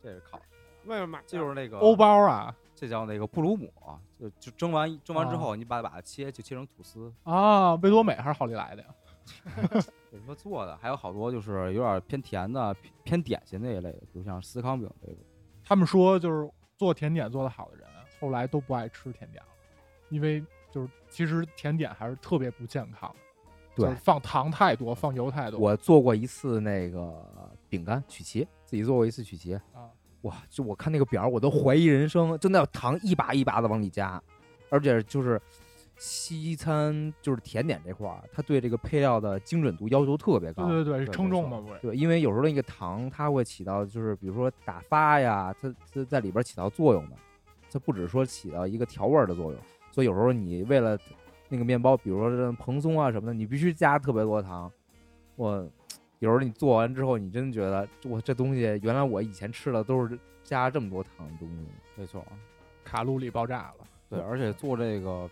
这是烤，外面买的，这就是那个欧，包啊这叫那个布鲁姆，就就蒸完蒸完之啊后，你把把它切就切成吐司，啊，味多美还是好利来的呀？有什么做的，还有好多就是有点偏甜的、偏偏点心那一类的，比如像司康饼这种，他们说就是做甜点做得好的人，后来都不爱吃甜点了，因为就是其实甜点还是特别不健康的，对就是放糖太多，放油太多。我做过一次那个饼干曲奇，自己做过一次曲奇，啊，哇，就我看那个表儿，我都怀疑人生，就那糖一把一把的往里加，而且就是西餐就是甜点这块儿，它对这个配料的精准度要求特别高。对对对，对没错称重嘛不是？对，因为有时候那个糖它会起到，就是比如说打发呀，它它在里边起到作用的，它不只说起到一个调味儿的作用，所以有时候你为了那个面包，比如说这蓬松啊什么的，你必须加特别多糖。我有时候你做完之后，你真觉得我这东西原来我以前吃的都是加这么多糖的东西。没错，卡路里爆炸了。对，而且做这个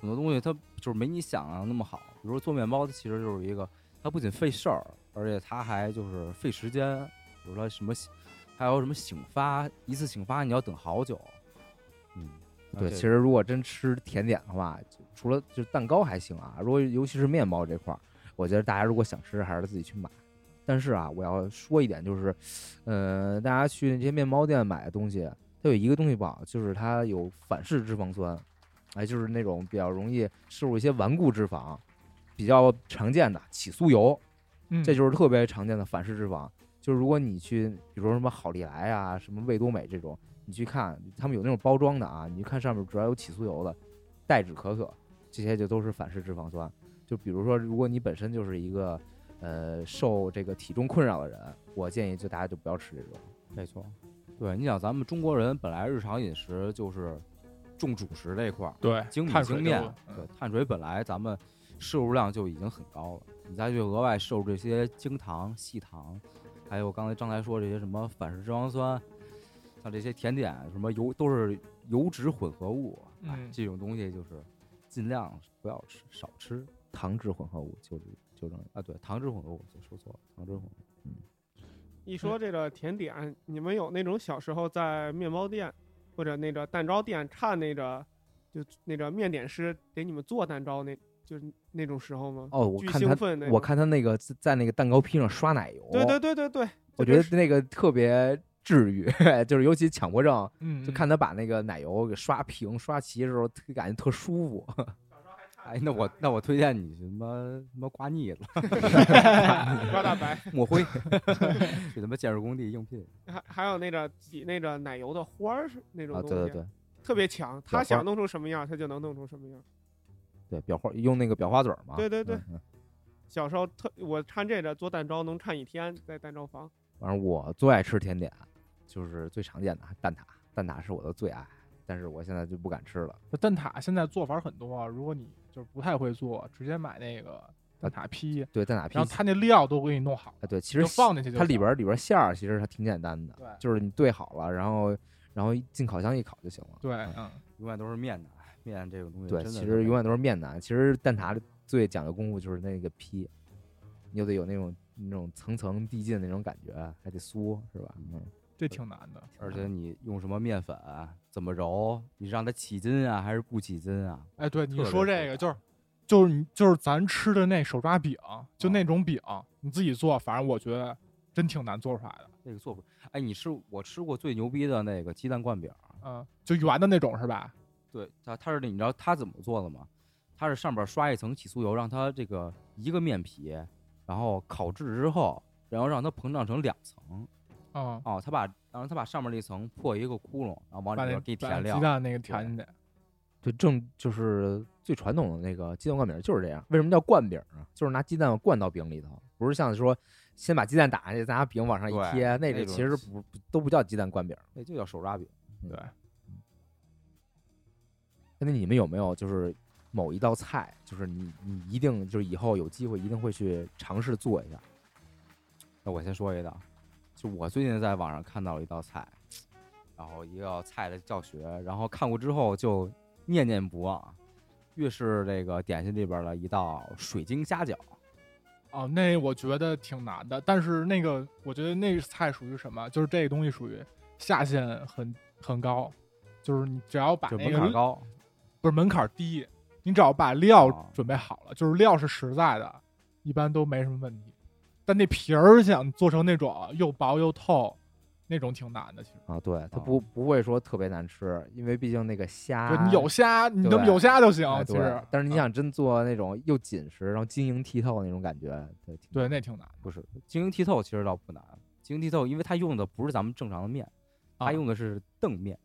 很多东西它就是没你想象那么好，比如说做面包，它其实就是一个，它不仅费事儿，而且它还就是费时间，比如说什么醒，还有什么醒发，一次醒发你要等好久，嗯，对，其实如果真吃甜点的话，就除了就是蛋糕还行啊，如果尤其是面包这块儿，我觉得大家如果想吃，还是自己去买。但是啊，我要说一点，就是，呃，大家去那些面包店买的东西，它有一个东西不好，就是它有反式脂肪酸，哎，就是那种比较容易摄入一些顽固脂肪，比较常见的起酥油，嗯，这就是特别常见的反式脂肪。就是如果你去，比如说什么好利来啊、什么味多美这种，你去看，他们有那种包装的啊，你去看上面主要有起酥油的、代脂可可，这些就都是反式脂肪酸。就比如说，如果你本身就是一个呃受这个体重困扰的人，我建议就大家就不要吃这种。没错。对，你想咱们中国人本来日常饮食就是重主食这一块儿，对，精米精面，对，碳水本来咱们摄入量就已经很高了，你再去额外摄入这些精糖、细糖，还有刚才刚才说这些什么反式脂肪酸，像这些甜点什么油都是油脂混合物，哎嗯，这种东西就是尽量不要吃，少吃糖脂混合物就是纠正啊。对，糖脂混合物就说错了，糖脂混合物。一说这个甜点，你们有那种小时候在面包店或者那个蛋糕店看那个，就那个面点师给你们做蛋糕那，就是那种时候吗？哦，我看他那，我看他那个在在那个蛋糕坯上刷奶油，对对对对对，我觉得那个特别治愈，就是尤其强迫症，嗯，就看他把那个奶油给刷平、刷齐的时候，特感觉特舒服。哎，那我那我推荐你什么什么刮腻子、刮大白，抹灰，去他妈建筑工地应聘。还还有那个挤那个奶油的花儿是那种啊，东西，对对对特别强，他想弄出什么样，他就能弄出什么样。对，裱花用那个裱花嘴儿嘛。对对对小时候特我看这个做蛋糕能看一天，在蛋糕房。反正我最爱吃甜点，就是最常见的蛋挞，蛋挞是我的最爱，但是我现在就不敢吃了。这蛋挞现在做法很多啊，如果你就是不太会做，直接买那个蛋挞坯，对，蛋挞坯然后，它那料都给你弄好了，啊，对，其实放进去就它里边儿里边儿馅儿其实还挺简单的，对就是你兑好了，然后然后进烤箱一烤就行了。对，嗯，永远都是面的，面这种东西对，真的其实永远都是面的。其实蛋挞最讲究功夫就是那个坯，你又得有那种那种层层递进的那种感觉，还得酥，是吧？嗯，这挺难的。而且你用什么面粉，怎么揉，你让它起筋啊，还是不起筋啊？哎，对，你说这个就是就是你就是咱吃的那手抓饼，就啊那种饼，你自己做，反正我觉得真挺难做出来的。那个做不，哎，你吃我吃过最牛逼的那个鸡蛋灌饼，嗯，就圆的那种是吧？对，它它是你知道它怎么做的吗？它是上边刷一层起酥油，让它这个一个面皮，然后烤制之后，然后让它膨胀成两层。嗯，哦，他把然后他把上面那层破一个窟窿，然后往里边给你把填料鸡。蛋那个填进去。对，正就是最传统的那个鸡蛋灌饼就是这样。为什么叫灌饼啊？就是拿鸡蛋灌到饼里头，不是像说先把鸡蛋打下去，再拿饼往上一贴，那个其实不不都不叫鸡蛋灌饼。那就叫手抓饼。对，那你们有没有就是某一道菜，就是你你一定就是以后有机会一定会去尝试做一下？那我先说一道，就我最近在网上看到了一道菜，然后一道菜的教学，然后看过之后就念念不忘。越是这个点心里边的一道水晶虾饺，哦，那我觉得挺难的，但是那个我觉得那个菜属于什么？就是这个东西属于下限很很高，就是你只要把那个门槛高。不是门槛低，你只要把料哦准备好了，就是料是实在的，一般都没什么问题。但那皮儿想做成那种又薄又透，那种挺难的。其实，啊，对，它哦不不会说特别难吃，因为毕竟那个虾，对你有虾，你对能有虾就行哎。其实，嗯但是你想真做那种又紧实，然后晶莹剔透那种感觉，对，对，那挺难。不是晶莹剔透，其实倒不难。晶莹剔透，因为它用的不是咱们正常的面，它啊用的是澄面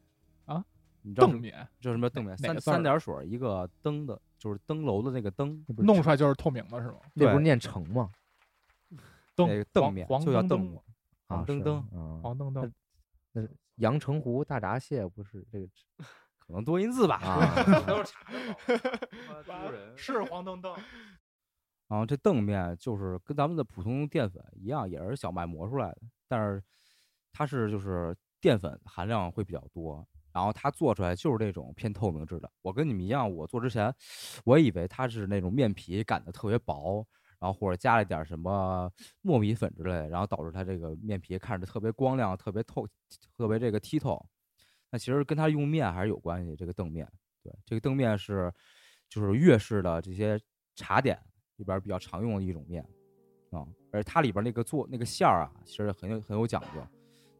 啊。你知道什么澄面这什么澄面？三三点水儿一个灯的，就是灯楼的那个灯。弄出来就是透明的，是吗？那不是念成吗？灯那个凳面就叫黄灯灯澄面，啊，黄灯灯啊，黄灯灯。阳澄湖大闸蟹不是这个 可能多音字吧。啊都是查的好人是黄澄澄。然后这凳面就是跟咱们的普通淀粉一样，也是小麦磨出来的，但是它是就是淀粉含量会比较多，然后它做出来就是这种偏透明质的。我跟你们一样，我做之前我以为它是那种面皮擀的特别薄，然后或者加了点什么糯米粉之类的，然后导致它这个面皮看着特别光亮、特别透、特别这个剔透。那其实跟它用面还是有关系。这个凳面，对，这个凳面是就是粤式的这些茶点里边比较常用的一种面啊，而它里边那个做那个馅儿啊，其实很有很有讲究。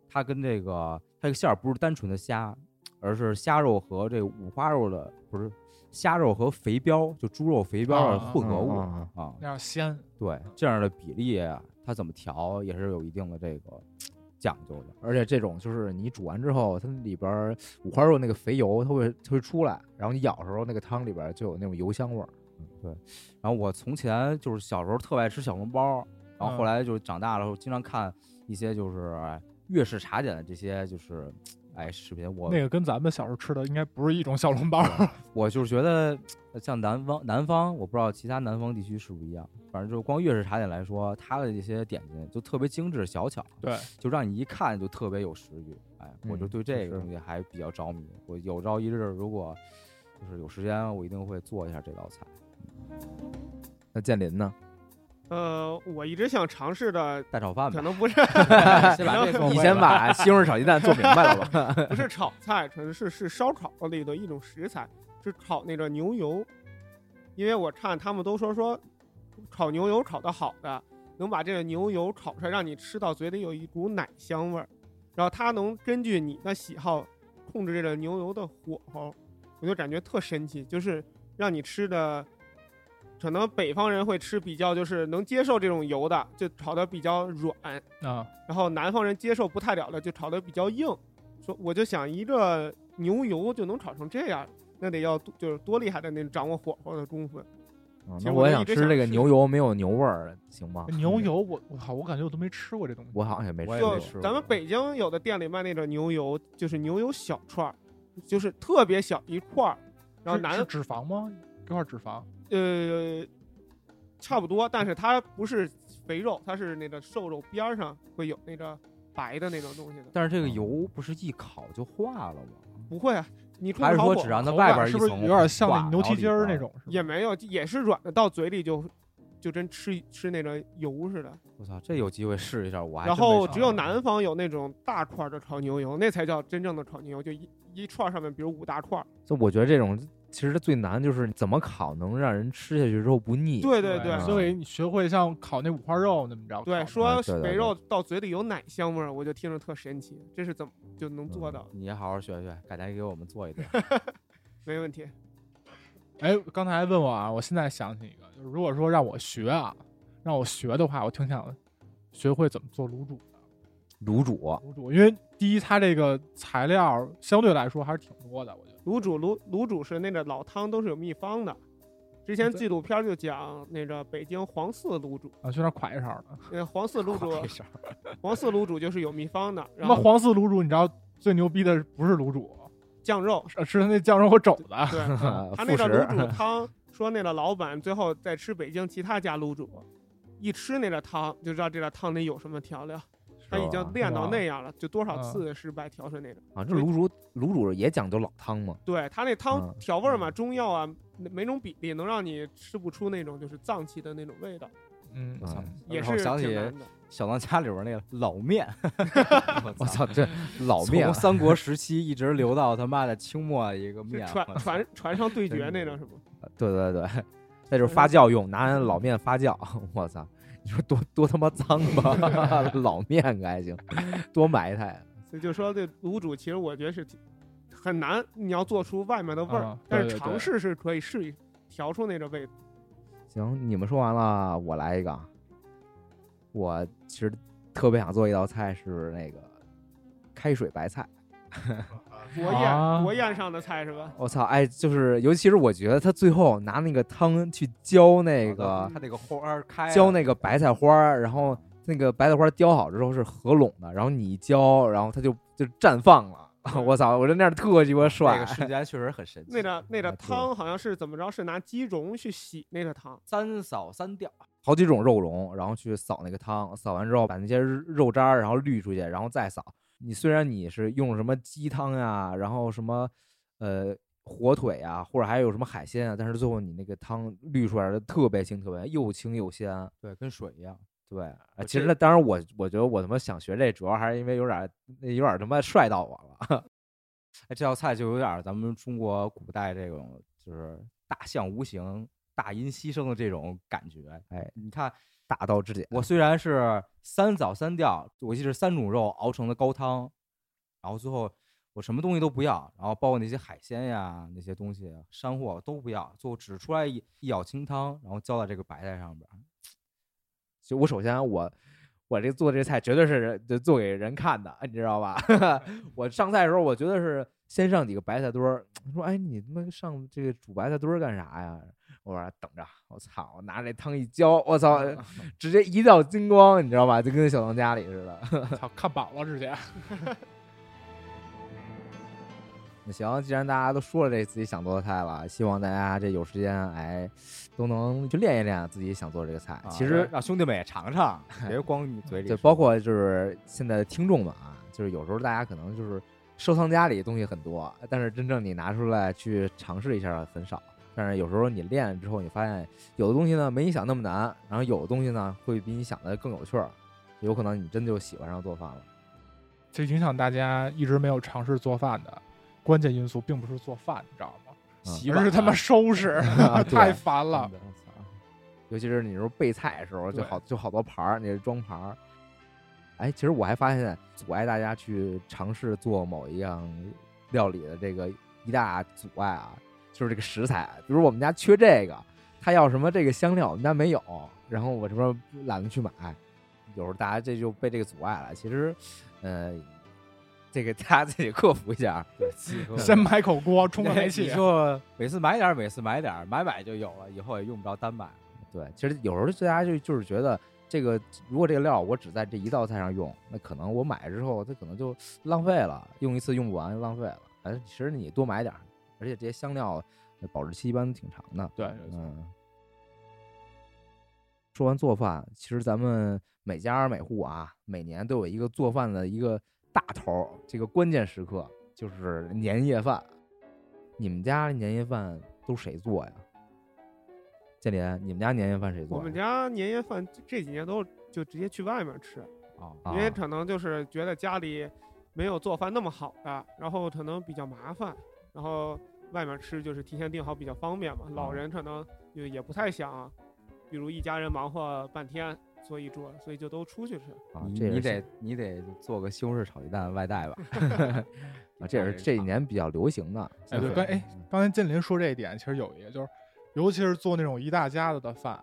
它跟这个它这个馅儿不是单纯的虾，而是虾肉和这五花肉的不是虾肉和肥膘，就猪肉肥膘的啊混合物啊啊。那样鲜。对，这样的比例啊，它怎么调也是有一定的这个 讲究的。而且这种就是你煮完之后，它里边儿五花肉那个肥油它会它会出来，然后你咬的时候那个汤里边儿就有那种油香味儿。对然后我从前就是小时候特爱吃小笼包，然后后嗯来就长大了，经常看一些就是粤式茶点的这些就是，哎，视频我那个跟咱们小时候吃的应该不是一种小笼包。我就是觉得呃像南方南方，我不知道其他南方地区是不是一样，反正就光粤式茶点来说，它的这些点心就特别精致小巧，对，就让你一看就特别有食欲。哎，我就嗯对这个东西还比较着迷。我有朝一日如果就是有时间，我一定会做一下这道菜。那建林呢？呃，我一直想尝试的，蛋炒饭吧，可能不是 先把这做你先把西红柿炒鸡蛋做明白了吧？不是炒菜，可能是是烧烤类的一种食材，是炒那个牛油。因为我看他们都说说，炒牛油炒的好的，能把这个牛油炒出来，让你吃到嘴里有一股奶香味儿，然后它能根据你的喜好控制这个牛油的火候，我就感觉特神奇，就是让你吃的。可能北方人会吃比较就是能接受这种油的，就炒的比较软，啊，然后南方人接受不太了的就炒的比较硬。说我就想一个牛油就能炒成这样，那得要多就是多厉害的那种掌握火候的功夫。嗯其实我想吃这个牛油没有牛味儿，行吗？牛油我我靠，我感觉我都没吃过这东西。我好像也没吃过我也没吃。过咱们北京有的店里卖那种牛油，就是牛油小串儿，就是特别小一块儿，然后南是是脂肪吗？这块脂肪呃差不多，但是它不是肥肉，它是那个瘦肉边儿上会有那个白的那种东西的。但是这个油不是一烤就化了吗？不会啊，你控还是说只让它外边一感是不是层有点像那牛蹄筋儿那？种？是吧也没有，也是软的，到嘴里就就跟吃吃那个油似的。我操，这有机会试一下，我还然真没后只有南方有那种大块儿的炒牛油，那才叫真正的炒牛油，就一一串儿上面比如五大块儿。就我觉得这种其实最难就是怎么烤能让人吃下去之后不腻。对对对嗯所以你学会像烤那五花肉那么着烤。对，啊说肥肉到嘴里有奶香味儿，我就听着特神奇，这是怎么就能做到？你也好好学学，改天给我们做一顿。没问题。哎，刚才问我啊，我现在想起一个，就是如果说让我学啊，让我学的话，我挺想学会怎么做卤煮的。卤煮卤煮，因为第一，它这个材料相对来说还是挺多的。卤煮卤卤煮是那个老汤都是有秘方的，之前纪录片就讲那个北京黄四卤煮，啊，去那儿㧟一勺的。那，黄四卤煮 黄四卤煮就是有秘方的，他然后黄四卤煮，你知道最牛逼的不是卤煮，酱肉，是是他那酱肉和肘子。对，啊他那个卤煮汤，说那个老板最后在吃北京其他家卤煮，一吃那个汤就知道这个汤里有什么调料，他已经练到那样了，就多少嗯次失败调成那种。啊，这卤煮卤煮也讲究老汤嘛。对他那汤嗯调味儿嘛，中药啊，每种比例能让你吃不出那种就是脏器的那种味道，嗯，啊也是然后想起挺难的。小当家里边那个老面，我操，这老面啊从三国时期一直留到他妈的清末一个是面，船船船上对决那种是不？对对对，那就是发酵用，拿老面发酵。我操，你说多多他妈脏吧？老面可还行，多埋汰。所以就说这卤煮，其实我觉得是挺很难，你要做出外面的味儿啊，但对对对是尝试是可以试一调出那个味。行，你们说完了，我来一个。我其实特别想做一道菜，是那个开水白菜。国啊宴国宴上的菜是吧？我操，哎，就是尤其是我觉得他最后拿那个汤去浇那个他那个花儿开浇那个白菜花儿，然后那个白菜花雕好之后是合拢的，然后你一浇，然后它就就绽放了。我操，我觉得那样特鸡巴帅那帅个。瞬间确实很神奇。那个那个汤好像是怎么着？是拿鸡茸去洗那个汤，三扫三吊，好几种肉蓉，然后去扫那个汤，扫完之后把那些肉肉渣儿然后滤出去，然后再扫。你虽然你是用什么鸡汤呀，然后什么呃火腿啊，或者还有什么海鲜啊，但是最后你那个汤滤出来的特别清，特别又清又鲜。对，跟水一样。对，其实那当然我我觉得我他妈想学这，主要还是因为有点儿有点儿他妈帅到我了。哎，这道菜就有点儿咱们中国古代这种，就是大象无形、大音希声的这种感觉。哎，你看，大道至简，我虽然是三早三吊，我记得是三种肉熬成的高汤，然后最后我什么东西都不要，然后包括那些海鲜呀、那些东西、山货都不要，最后只出来一一舀清汤，然后浇在这个白菜上边儿。就我首先我我这做这菜绝对是就做给人看的，你知道吧？我上菜的时候，我觉得是先上几个白菜墩儿，说哎你他妈上这个煮白菜墩儿干啥呀？我说等着，我操，我拿这汤一浇，我操，直接一道金光，你知道吧？就跟小当家里似的。操，看饱了直接。那行，既然大家都说了这自己想做的菜了，希望大家这有时间哎都能去练一练自己想做这个菜。啊其实让兄弟们也尝尝，别光你嘴里就。包括就是现在的听众们啊，就是有时候大家可能就是收藏家里东西很多，但是真正你拿出来去尝试一下很少。但是有时候你练了之后，你发现有的东西呢没你想那么难，然后有的东西呢会比你想的更有趣儿，有可能你真就喜欢上做饭了。这影响大家一直没有尝试做饭的关键因素，并不是做饭，你知道吗？洗碗而是他妈收拾，啊太烦了。尤其是你说备菜的时候，就好就好多盘儿，你是装盘儿。哎，其实我还发现阻碍大家去尝试做某一样料理的这个一大阻碍啊，就是这个食材。比如我们家缺这个，他要什么这个香料，我们家没有，然后我这边懒得去买，有时候大家这就被这个阻碍了。其实，呃，这个大家自己克服一下。先买口锅，充个煤你气。说每次买点儿，每次买点儿，买买就有了，以后也用不着单买。对，其实有时候大家就就是觉得这个，如果这个料我只在这一道菜上用，那可能我买之后它可能就浪费了，用一次用不完就浪费了。反正，其实你多买点儿，而且这些香料呃保质期一般都挺长的。对，嗯。说完做饭，其实咱们每家每户啊，每年都有一个做饭的一个大头儿，这个关键时刻就是年夜饭。你们家年夜饭都谁做呀？建林，你们家年夜饭谁做？我们家年夜饭这几年都就直接去外面吃，啊，因为啊可能就是觉得家里没有做饭那么好的，然后可能比较麻烦，然后外面吃就是提前订好比较方便嘛。老啊人可能就也不太想，比如一家人忙活半天做一桌，所以就都出去吃。啊，你你这也是得你得做个西红柿炒鸡蛋外带吧？啊，这也是这几年比较流行的。哎，对，刚哎，刚才建林说这一点，其实有一个就是，尤其是做那种一大家子的饭，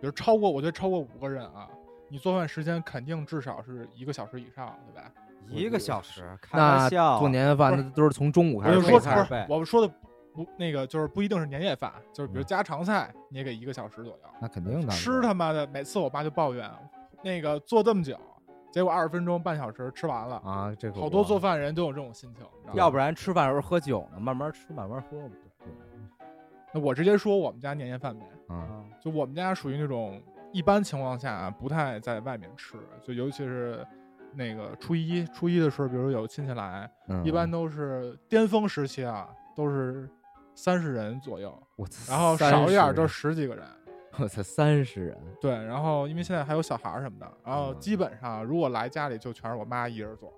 比如超过我觉得超过五个人啊，你做饭时间肯定至少是一个小时以上，对吧？一个小时，开那玩笑，做年夜饭那都是从中午开始不菜我们说的不那个就是不一定是年夜饭，就是比如嗯家常菜，你也给一个小时左右。那肯定的。吃他妈的，每次我爸就抱怨，那个做这么久，结果二十分钟半小时吃完了。啊，这个好多做饭人都有这种心情，要不然吃饭的时候喝酒呢，慢慢吃，慢慢喝嘛。那我直接说我们家年夜饭呗，啊啊，就我们家属于那种一般情况下啊不太在外面吃，就尤其是那个初一，初一的时候，比如有亲戚来，嗯，一般都是巅峰时期啊，都是三十人左右，我操然后少一点就十几个人。我操三十人，对，然后因为现在还有小孩儿什么的，然后嗯基本上如果来家里就全是我妈一人做，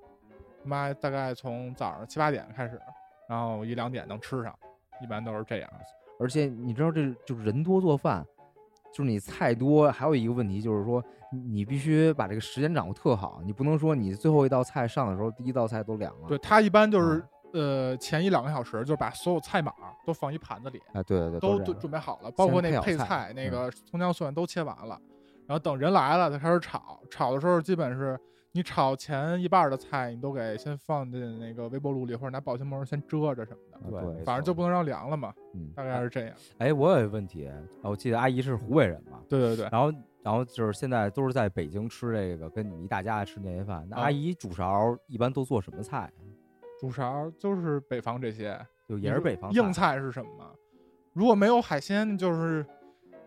妈大概从早上七八点开始，然后一两点能吃上，一般都是这样。而且你知道这就是人多做饭，就是你菜多，还有一个问题就是说你你必须把这个时间掌握特好，你不能说你最后一道菜上的时候第一道菜都凉了。对，他一般就是、嗯呃前一两个小时就把所有菜码都放一盘子里，啊，对对对，都都准备好了，包括那先配菜、那嗯个葱姜蒜都切完了，然后等人来了再开始炒。炒的时候基本是你炒前一半儿的菜，你都给先放进那个微波炉里，或者拿保鲜膜先遮着什么的，啊对，反正就不能让凉了嘛，嗯大概是这样。哎，我有一个问题，啊我记得阿姨是湖北人嘛，对对对，然后然后就是现在都是在北京吃这个，跟你们一大家吃年夜饭。那啊阿姨煮勺一般都做什么菜？主勺就是北方这些，就也是北方硬菜是什么？如果没有海鲜，就是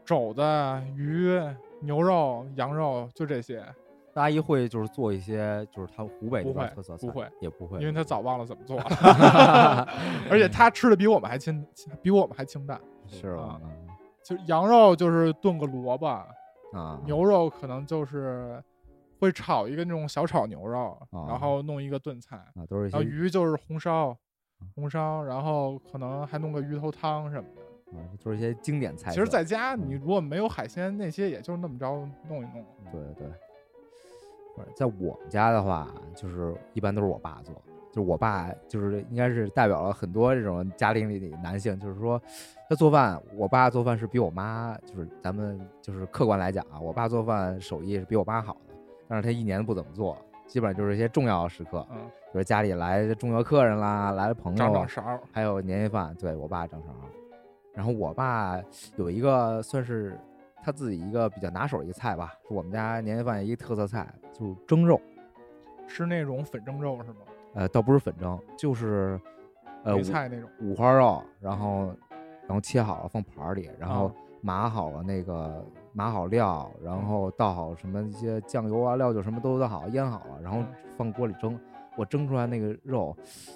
肘子、鱼、牛肉、羊肉，就这些，那阿姨会就是做一些就是他们湖北那不会边特色菜，不会也不会，因为他早忘了怎么做了，而且他吃的比我们还清，比我们还清淡。是吧？就羊肉就是炖个萝卜，啊，牛肉可能就是会炒一个那种小炒牛肉，啊然后弄一个炖菜，啊，都是一然后些鱼就是红烧，红烧，然后可能还弄个鱼头汤什么的。啊，都是一些经典菜。其实，在家嗯你如果没有海鲜，那些也就那么着弄一弄。对对，不是在我们家的话，就是一般都是我爸做，就是我爸就是应该是代表了很多这种家庭里的男性，就是说他做饭，我爸做饭是比我妈，就是咱们就是客观来讲啊，我爸做饭手艺是比我妈好的，但是他一年不怎么做，基本上就是一些重要的时刻，嗯，比如家里来重要客人啦，来了朋友啊长长，勺，还有年夜饭，对我爸掌勺。然后我爸有一个算是他自己一个比较拿手的一个菜吧，是我们家年夜饭一个特色菜，就是蒸肉。是那种粉蒸肉是吗？呃，倒不是粉蒸，就是呃五菜那种。五花肉，然后然后切好了放盘儿里，然后啊码好了那个码好料，然后倒好什么一些酱油啊、料酒什么都倒好，腌好了，然后嗯放锅里蒸。我蒸出来那个肉，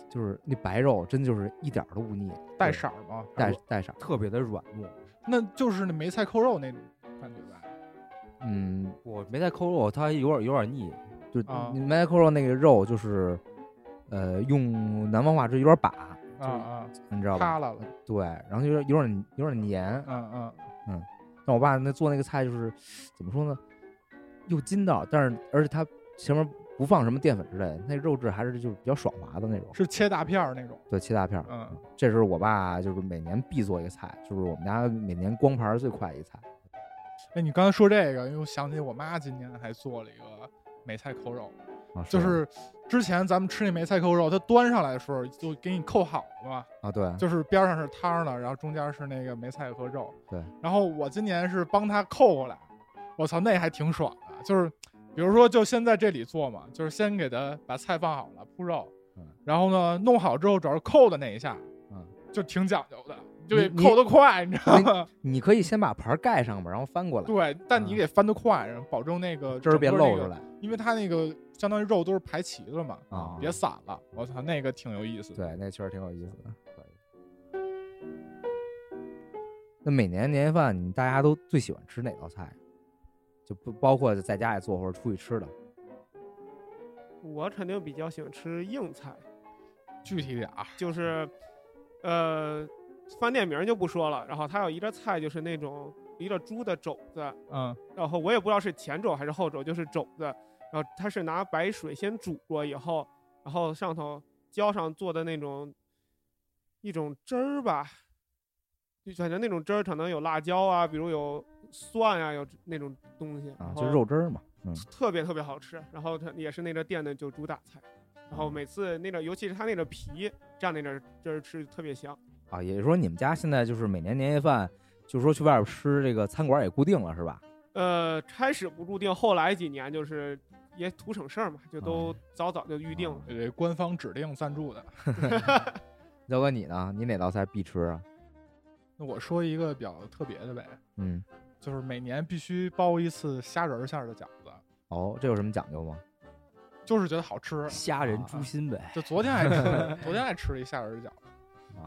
就是那白肉，真就是一点儿都不腻，带色儿吗？带带色儿。特别的软糯。那就是那梅菜扣肉那种感觉呗。嗯，我梅菜扣肉，它有点有点腻。就啊梅菜扣肉那个肉，就是呃，用南方话就有点把，啊啊，你知道吧？塌了了。对，然后有点有点有点黏。嗯嗯，但我爸那做那个菜就是怎么说呢，又筋道，但是而且他前面不放什么淀粉之类的，那肉质还是就是比较爽滑的那种。是切大片儿那种。对，切大片儿。嗯，这是我爸就是每年必做一个菜，就是我们家每年光盘最快一个菜。哎，你刚才说这个，因为我想起我妈今年还做了一个梅菜扣肉，就是之前咱们吃那梅菜扣肉，它端上来的时候就给你扣好了嘛，啊，对，就是边上是汤儿的，然后中间是那个梅菜和肉。对。然后我今年是帮他扣过来，我操，那还挺爽的。就是比如说，就先在这里做嘛，就是先给他把菜放好了，铺肉嗯，然后呢弄好之后，主要是扣的那一下，嗯，就挺讲究的，就得扣得快，你知道吗？你可以先把盘儿盖上吧，然后翻过来，对，但你嗯得翻得快，然后保证那个汁儿别漏出来因为它那个相当于肉都是排齐了嘛，啊。别散了。我操，那个挺有意思的。对，那确实挺有意思的。那每年年夜饭，你大家都最喜欢吃哪道菜？就不包括在家里做或者出去吃的。我肯定比较喜欢吃硬菜，具体点啊，就是，呃，饭店名儿就不说了。然后它有一个菜就是那种一个猪的肘子，嗯然后我也不知道是前肘还是后肘，就是肘子。然后它是拿白水先煮过以后，然后上头浇上做的那种一种汁儿吧，就反正那种汁儿可能有辣椒啊，比如有蒜啊，有那种东西，啊，就是肉汁儿嘛。嗯，特别特别好吃。然后它也是那个店的就主打菜，然后每次那个尤其是它那个皮蘸那个汁儿吃特别香。啊，也就是说你们家现在就是每年年夜饭，就是说去外边吃这个餐馆也固定了是吧？呃，开始不固定，后来几年就是也图省事儿嘛，就都早早就预定了。这官方指定赞助的。要哥你呢？你哪道菜必吃啊？那我说一个比较特别的呗，嗯，就是每年必须包一次虾仁馅儿的饺子，哦，这有什么讲究吗？就是觉得好吃。虾仁啊猪心呗，就昨天还吃，昨天还吃了一虾仁饺子，啊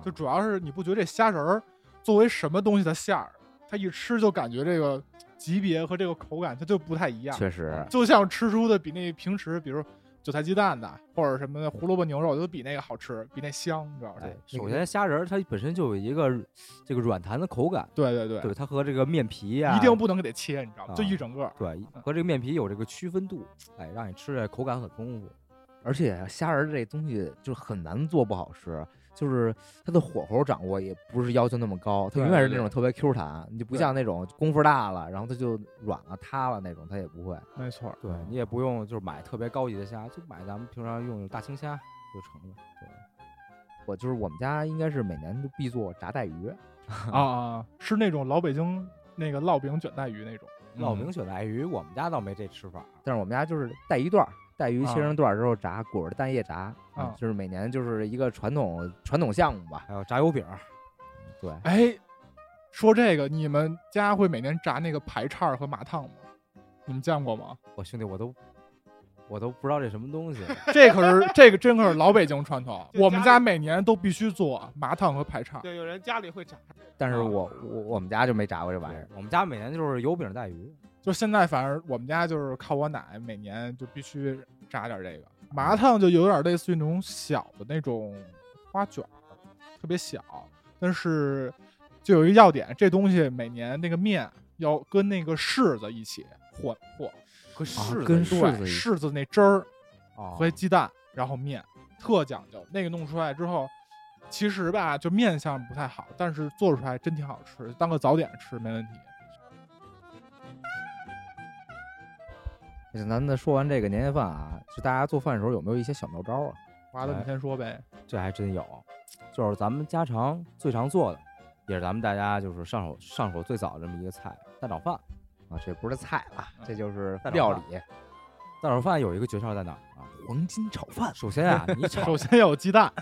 就主要是你不觉得这虾仁儿作为什么东西的馅儿，它一吃就感觉这个级别和这个口感它就不太一样，确实，就像吃出的比那平时比如韭菜鸡蛋的或者什么的胡萝卜牛肉都比那个好吃，比那香，主要是。哎首先虾仁儿它本身就有一个这个软弹的口感，对对对，对它和这个面皮呀、一定不能给它切，你知道吗？就啊一整个儿。对和这个面皮有这个区分度，哎，让你吃着口感很丰富。而且虾仁儿这东西就很难做不好吃，就是它的火候掌握也不是要求那么高，它永远是那种特别 Q 弹，你就不像那种功夫大了，然后它就软了塌了那种，它也不会。没错儿，对你也不用就是买特别高级的虾，就买咱们平常用的大青虾就成了。对，我就是我们家应该是每年都必做炸带鱼，啊啊，是那种老北京那个烙饼卷带鱼那种。烙饼卷带鱼，我们家倒没这吃法。但是我们家就是带一段儿，带鱼切啊成段儿之后炸，裹着蛋液炸，就是每年就是一个传统传统项目吧。还有炸油饼儿，对，哎，说这个，你们家会每年炸那个排叉儿和麻烫吗？你们见过吗？我兄弟我都我都不知道这什么东西。这可是这个真可是老北京传统，就我们家每年都必须做麻烫和排叉。对，有人家里会炸。啊但是我我我们家就没炸过这玩意儿。我们家每年就是油饼带鱼，就现在，反正我们家就是靠我奶，每年就必须炸点这个麻辣烫，就有点类似于那种小的那种花卷儿，特别小，但是就有一个要点，这东西每年那个面要跟那个柿子一起和和，和啊柿子跟一柿子一对，柿子那汁儿哦和鸡蛋，然后面，特讲究。那个弄出来之后，其实吧，就面相不太好，但是做出来真挺好吃，当个早点吃没问题。咱们说完这个年夜饭啊，就大家做饭的时候有没有一些小妙招啊？华子，哎你先说呗。这还真有，就是咱们家常最常做的也是咱们大家就是上手上手最早的这么一个菜蛋炒饭。啊，这不是菜了，这就是料理。蛋炒饭有一个诀窍在哪儿啊？黄金炒饭，首先啊，你炒 首先要有鸡蛋，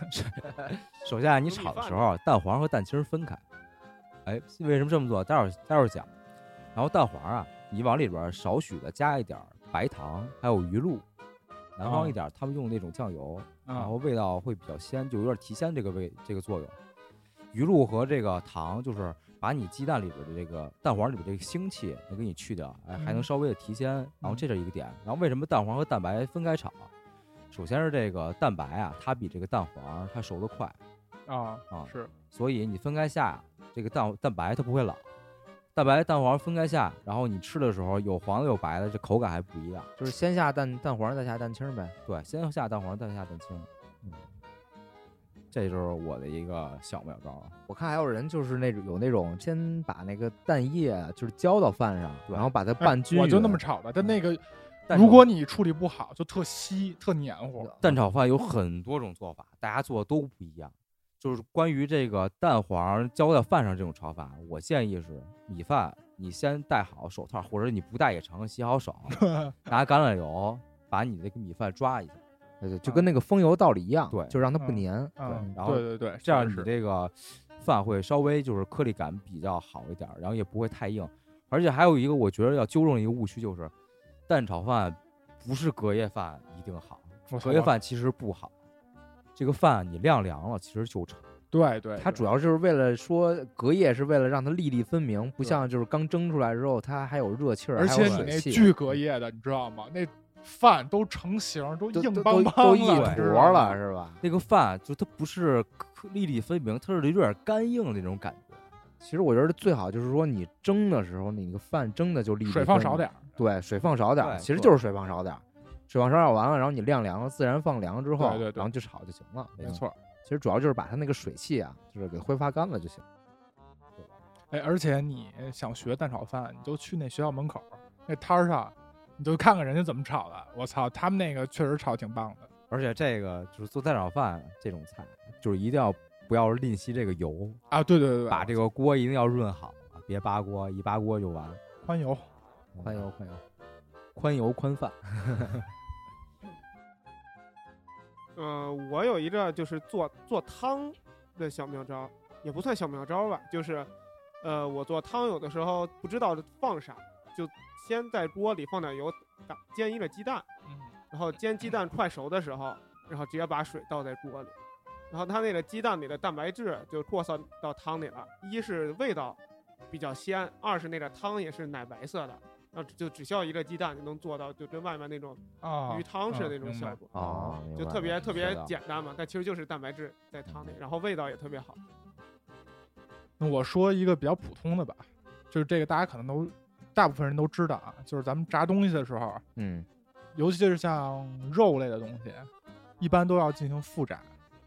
首先啊，你 炒的时候，蛋黄和蛋清儿分开。哎，为什么这么做？待会儿待会儿讲。然后蛋黄啊，你往里边儿少许的加一点儿白糖，还有鱼露。南方哦一点儿，他们用那种酱油，然啊后味道会比较鲜，就有点提鲜这个味这个作用。鱼露和这个糖就是把你鸡蛋里边的这个蛋黄里边这个腥气能给你去掉，哎，还能嗯稍微的提鲜。然后嗯这是一个点。然后为什么蛋黄和蛋白分开炒啊？首先是这个蛋白啊，它比这个蛋黄它熟得快，啊啊是所以你分开下，这个蛋蛋白它不会老。蛋白蛋黄分开下，然后你吃的时候有黄的有白的，这口感还不一样。就是先下蛋蛋黄，再下蛋清呗。对，先下蛋黄，再下蛋清。嗯，这就是我的一个小妙招啊。我看还有人就是那种有那种先把那个蛋液啊就是浇到饭上，然后把它哎拌均匀。我就那么炒的，但那个如果你处理不好，就特稀特黏糊。蛋炒饭有很多种做法，大家做的都不一样。就是关于这个蛋黄浇在饭上这种炒法，我建议是米饭你先戴好手套，或者你不戴也成，洗好手，拿橄榄油把你这个米饭抓一下，对对，就跟那个风油道理一样，对就让它不嗯粘。嗯，然后对对对，这样你这个饭会稍微就是颗粒感比较好一点儿，然后也不会太硬。而且还有一个我觉得要纠正一个误区，就是蛋炒饭不是隔夜饭一定好，隔夜饭其实不好。这个饭你晾凉了，其实就成。对对，它主要就是为了说隔夜是为了让它粒粒分明，不像就是刚蒸出来之后它还有热气儿，而且你那巨隔夜的，你知道吗？那饭都成型，都硬邦邦了，都一坨了是吧？那个饭就它不是粒粒分明，它是有点干硬的那种感觉。其实我觉得最好就是说你蒸的时候，你那个饭蒸的就粒粒水放少点儿。对，水放少点儿，其实就是水放少点儿，水放少点儿完了，然后你晾凉了，自然放凉之后，对对对然后就炒就行了。没错，其实主要就是把它那个水汽啊，就是给挥发干了就行。哎，而且你想学蛋炒饭，你就去那学校门口那摊儿上，你就看看人家怎么炒的。我操，他们那个确实炒得挺棒的。而且这个就是做蛋炒饭这种菜，就是一定要不要吝惜这个油，啊，对对对对，把这个锅一定要润好，别扒锅，一扒锅就完。宽油，宽油宽油，宽油宽饭。呃，我有一个就是做做汤的小妙招，也不算小妙招吧，就是，呃，我做汤有的时候不知道放啥，就先在锅里放点油，打煎一个鸡蛋，嗯，然后煎鸡蛋快熟的时候，然后直接把水倒在锅里，然后它那个鸡蛋里的蛋白质就扩散到汤里了，一是味道比较鲜，二是那个汤也是奶白色的，然后就只需要一个鸡蛋就能做到，就跟外面那种啊，鱼汤似的那种效果。哦，明就特别特别简单嘛，但其实就是蛋白质在汤里，然后味道也特别好。那我说一个比较普通的吧，就是这个大家可能都大部分人都知道啊，就是咱们炸东西的时候，嗯，尤其是像肉类的东西，一般都要进行复炸，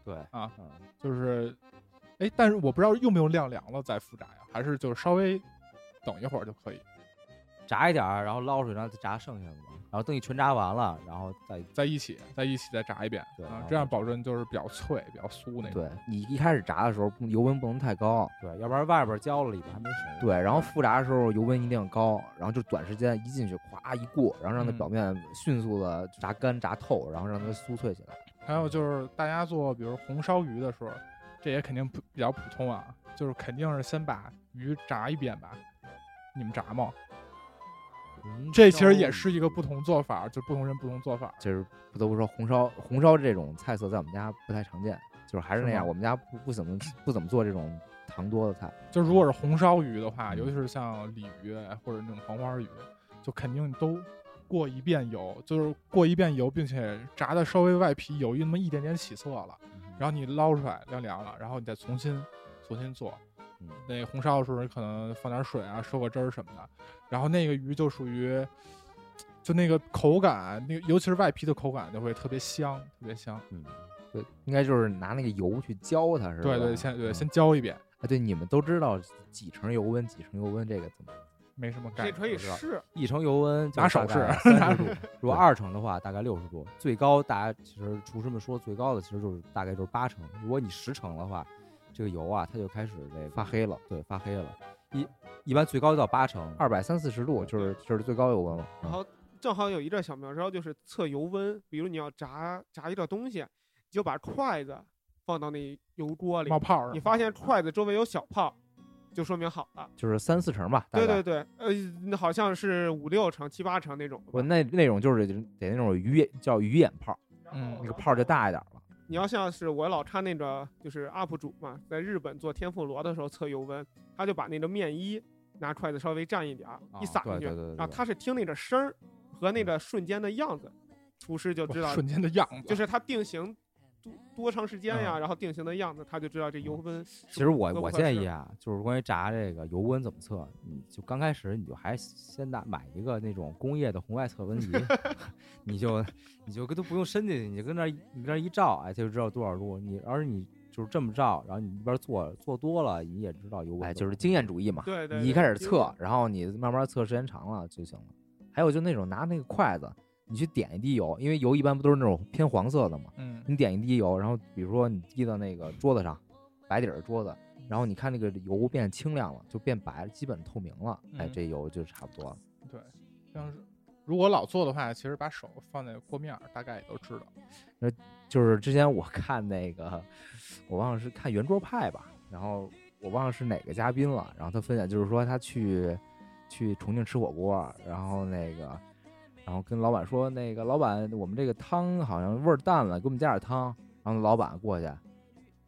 对啊嗯，就是，哎，但是我不知道用不用晾凉了再复炸呀，还是就是稍微等一会儿就可以，炸一点儿，然后捞出来，然后再炸剩下的嘛。然后等你全炸完了，然后再在一起再一起再炸一遍，啊对这样保证就是比较脆、比较酥那种。对你一开始炸的时候油温不能太高，对，要不然外边焦了，里边还没熟。对，然后复炸的时候油温一定要高，然后就短时间一进去咵一过，然后让它嗯表面迅速的炸干炸透，然后让它酥脆起来。还有就是大家做比如红烧鱼的时候，这也肯定不比较普通啊，就是肯定是先把鱼炸一遍吧。你们炸吗？红这其实也是一个不同做法，就不同人不同做法。就是不得不说红烧红烧这种菜色在我们家不太常见，就是还是那样，我们家不不怎么不怎么做这种糖多的菜。就如果是红烧鱼的话，嗯尤其是像鲤鱼或者那种黄花鱼，就肯定都过一遍油，就是过一遍油，并且炸的稍微外皮有那么一点点起色了，嗯然后你捞出来晾凉了，然后你再重新重新做。嗯那红烧的时候，你可能放点水啊，收个汁儿什么的，然后那个鱼就属于，就那个口感，那个尤其是外皮的口感就会特别香，特别香。嗯，对，应该就是拿那个油去浇它，是吧？对对，先对嗯先浇一遍，啊，对，你们都知道几成油温，几成油温这个怎么？没什么概念。这可以试，一成油温就拿手试如果二成的话大概六十度，最高大家其实厨师们说最高的其实就是大概就是八成。如果你十成的话，这个油啊，它就开始这个发黑了，对，发黑了。一一般最高到八成，二百三四十度就是就是最高油温了。嗯然后正好有一个小妙招，就是测油温。比如你要炸炸一个东西，你就把筷子放到那油锅里冒，泡儿，你发现筷子周围有小泡，就说明好了。就是三四成吧。对对对，呃，好像是五六成、七八成那种。不那那种就是得那种鱼眼叫鱼眼泡，嗯那个泡就大一点了。你要像是我老看那个就是 UP 主嘛，在日本做天妇罗的时候测油温，他就把那个面衣拿筷子稍微蘸一点儿，一撒进去，然后他是听那个声儿和那个瞬间的样子，厨师就知道瞬间的样子，就是他定型多多长时间呀，然后定型的样子，他就知道这油温。其实我我建议啊，就是关于炸这个油温怎么测，你就刚开始你就还先拿买一个那种工业的红外测温仪，你就你就跟都不用伸进去，你就跟那儿你跟那儿一照，哎，就知道多少度。你而你就是这么照，然后你一边做做多了，你也知道油温。哎，就是经验主义嘛。对对，你一开始测，然后你慢慢测时间长了就行了。还有就那种拿那个筷子，你去点一滴油，因为油一般不都是那种偏黄色的嘛，嗯，你点一滴油，然后比如说你滴到那个桌子上，白底儿的桌子，然后你看那个油变清亮了，就变白了，基本透明了，哎，嗯这油就差不多了。对，像是如果老做的话，其实把手放在锅面儿，大概也都知道。那就是之前我看那个，我忘了是看圆桌派吧，然后我忘了是哪个嘉宾了，然后他分享就是说他去去重庆吃火锅，然后那个然后跟老板说那个老板我们这个汤好像味儿淡了，给我们加点汤，然后老板过去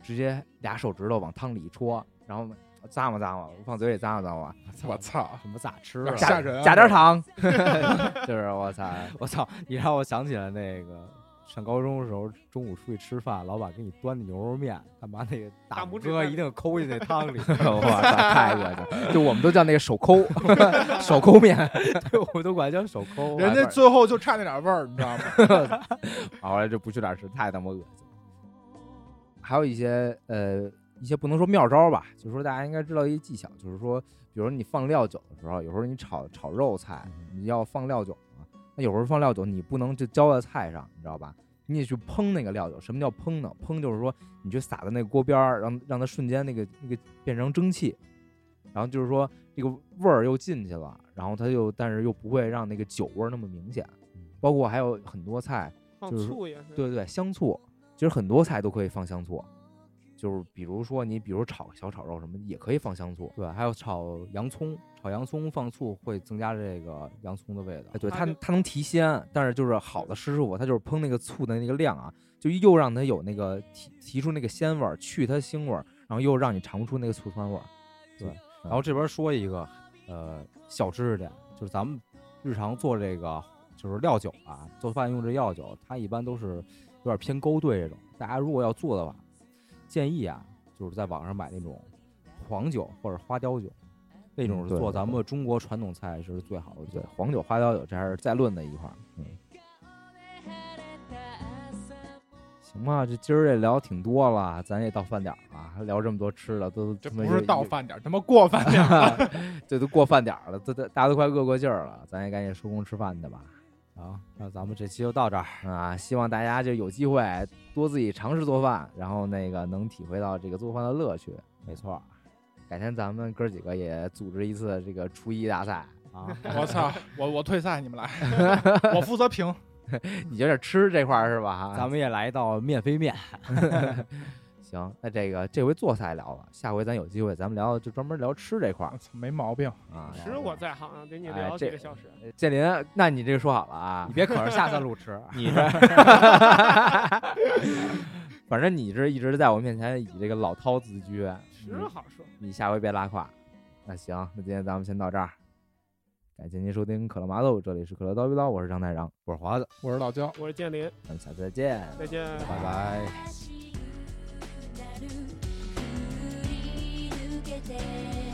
直接俩手指头往汤里一戳，然后咂摸咂摸，放嘴里咂摸咂摸，我操！怎么咋吃呀啊？吓人啊加点糖 就是我操，我操！你让我想起了那个上高中的时候，中午出去吃饭，老板给你端的牛肉面，他妈那个大拇指哥一定抠进那 汤里。我操，太恶心了，就我们都叫那个手抠，手抠面。对，我们都管叫手抠。人家最后就差那点味儿，你知道吗？后来就不去哪儿吃，太他妈恶心了。还有一些呃一些不能说妙招吧，就是说大家应该知道一些技巧，就是说，比如你放料酒的时候，有时候你炒炒肉菜，你要放料酒有时候放料酒你不能就浇在菜上，你知道吧？你得去烹那个料酒。什么叫烹呢？烹就是说你去撒在那个锅边儿，让让它瞬间那个那个变成蒸汽，然后就是说这个味儿又进去了，然后它又但是又不会让那个酒味儿那么明显。包括还有很多菜，放就是醋也是。对对对，香醋，其实很多菜都可以放香醋，就是比如说你比如炒小炒肉什么也可以放香醋。对，还有炒洋葱，炒洋葱放醋会增加这个洋葱的味道哎，。对它它它能提鲜，但是就是好的师傅，他就是烹那个醋的那个量啊，就又让它有那个提提出那个鲜味儿，去它腥味儿，然后又让你尝不出那个醋酸味儿。对，然后这边说一个呃小知识点，就是咱们日常做这个就是料酒啊，做饭用这料酒，它一般都是有点偏勾兑这种。大家如果要做的话，建议啊，就是在网上买那种黄酒或者花雕酒，那种是做咱们中国传统菜是最好的酒对。，黄酒、花雕酒这还是再论的一块儿。嗯，行吧，这今儿这聊挺多了，咱也到饭点儿了，还聊这么多吃的，都这不是到饭点儿，他妈过饭点儿。这都过饭点儿了，都都大家都快饿过劲儿了，咱也赶紧收工吃饭去吧。好，那咱们这期就到这儿。啊，希望大家就有机会多自己尝试做饭，然后那个能体会到这个做饭的乐趣。没错儿，改天咱们哥几个也组织一次这个厨艺大赛啊！我操！我我退赛，你们来，我负责评。你觉得吃这块儿是吧？咱们也来一道面飞面。行，那这个这回做菜聊了，下回咱有机会咱们聊就专门聊吃这块儿，没毛病。啊。吃我在行啊，给你哎聊这几个小时。呃建林，那你这个说好了啊你，别可着下三路吃。你这，反正你这一直在我面前以这个老饕自居，吃好说。你下回别拉胯。那行，那今天咱们先到这儿，感谢您收听可乐麻豆，这里是可乐叨逼叨，我是张太长，我是华子，我是老焦。我是建林，咱们下次再见。再见。拜拜。day.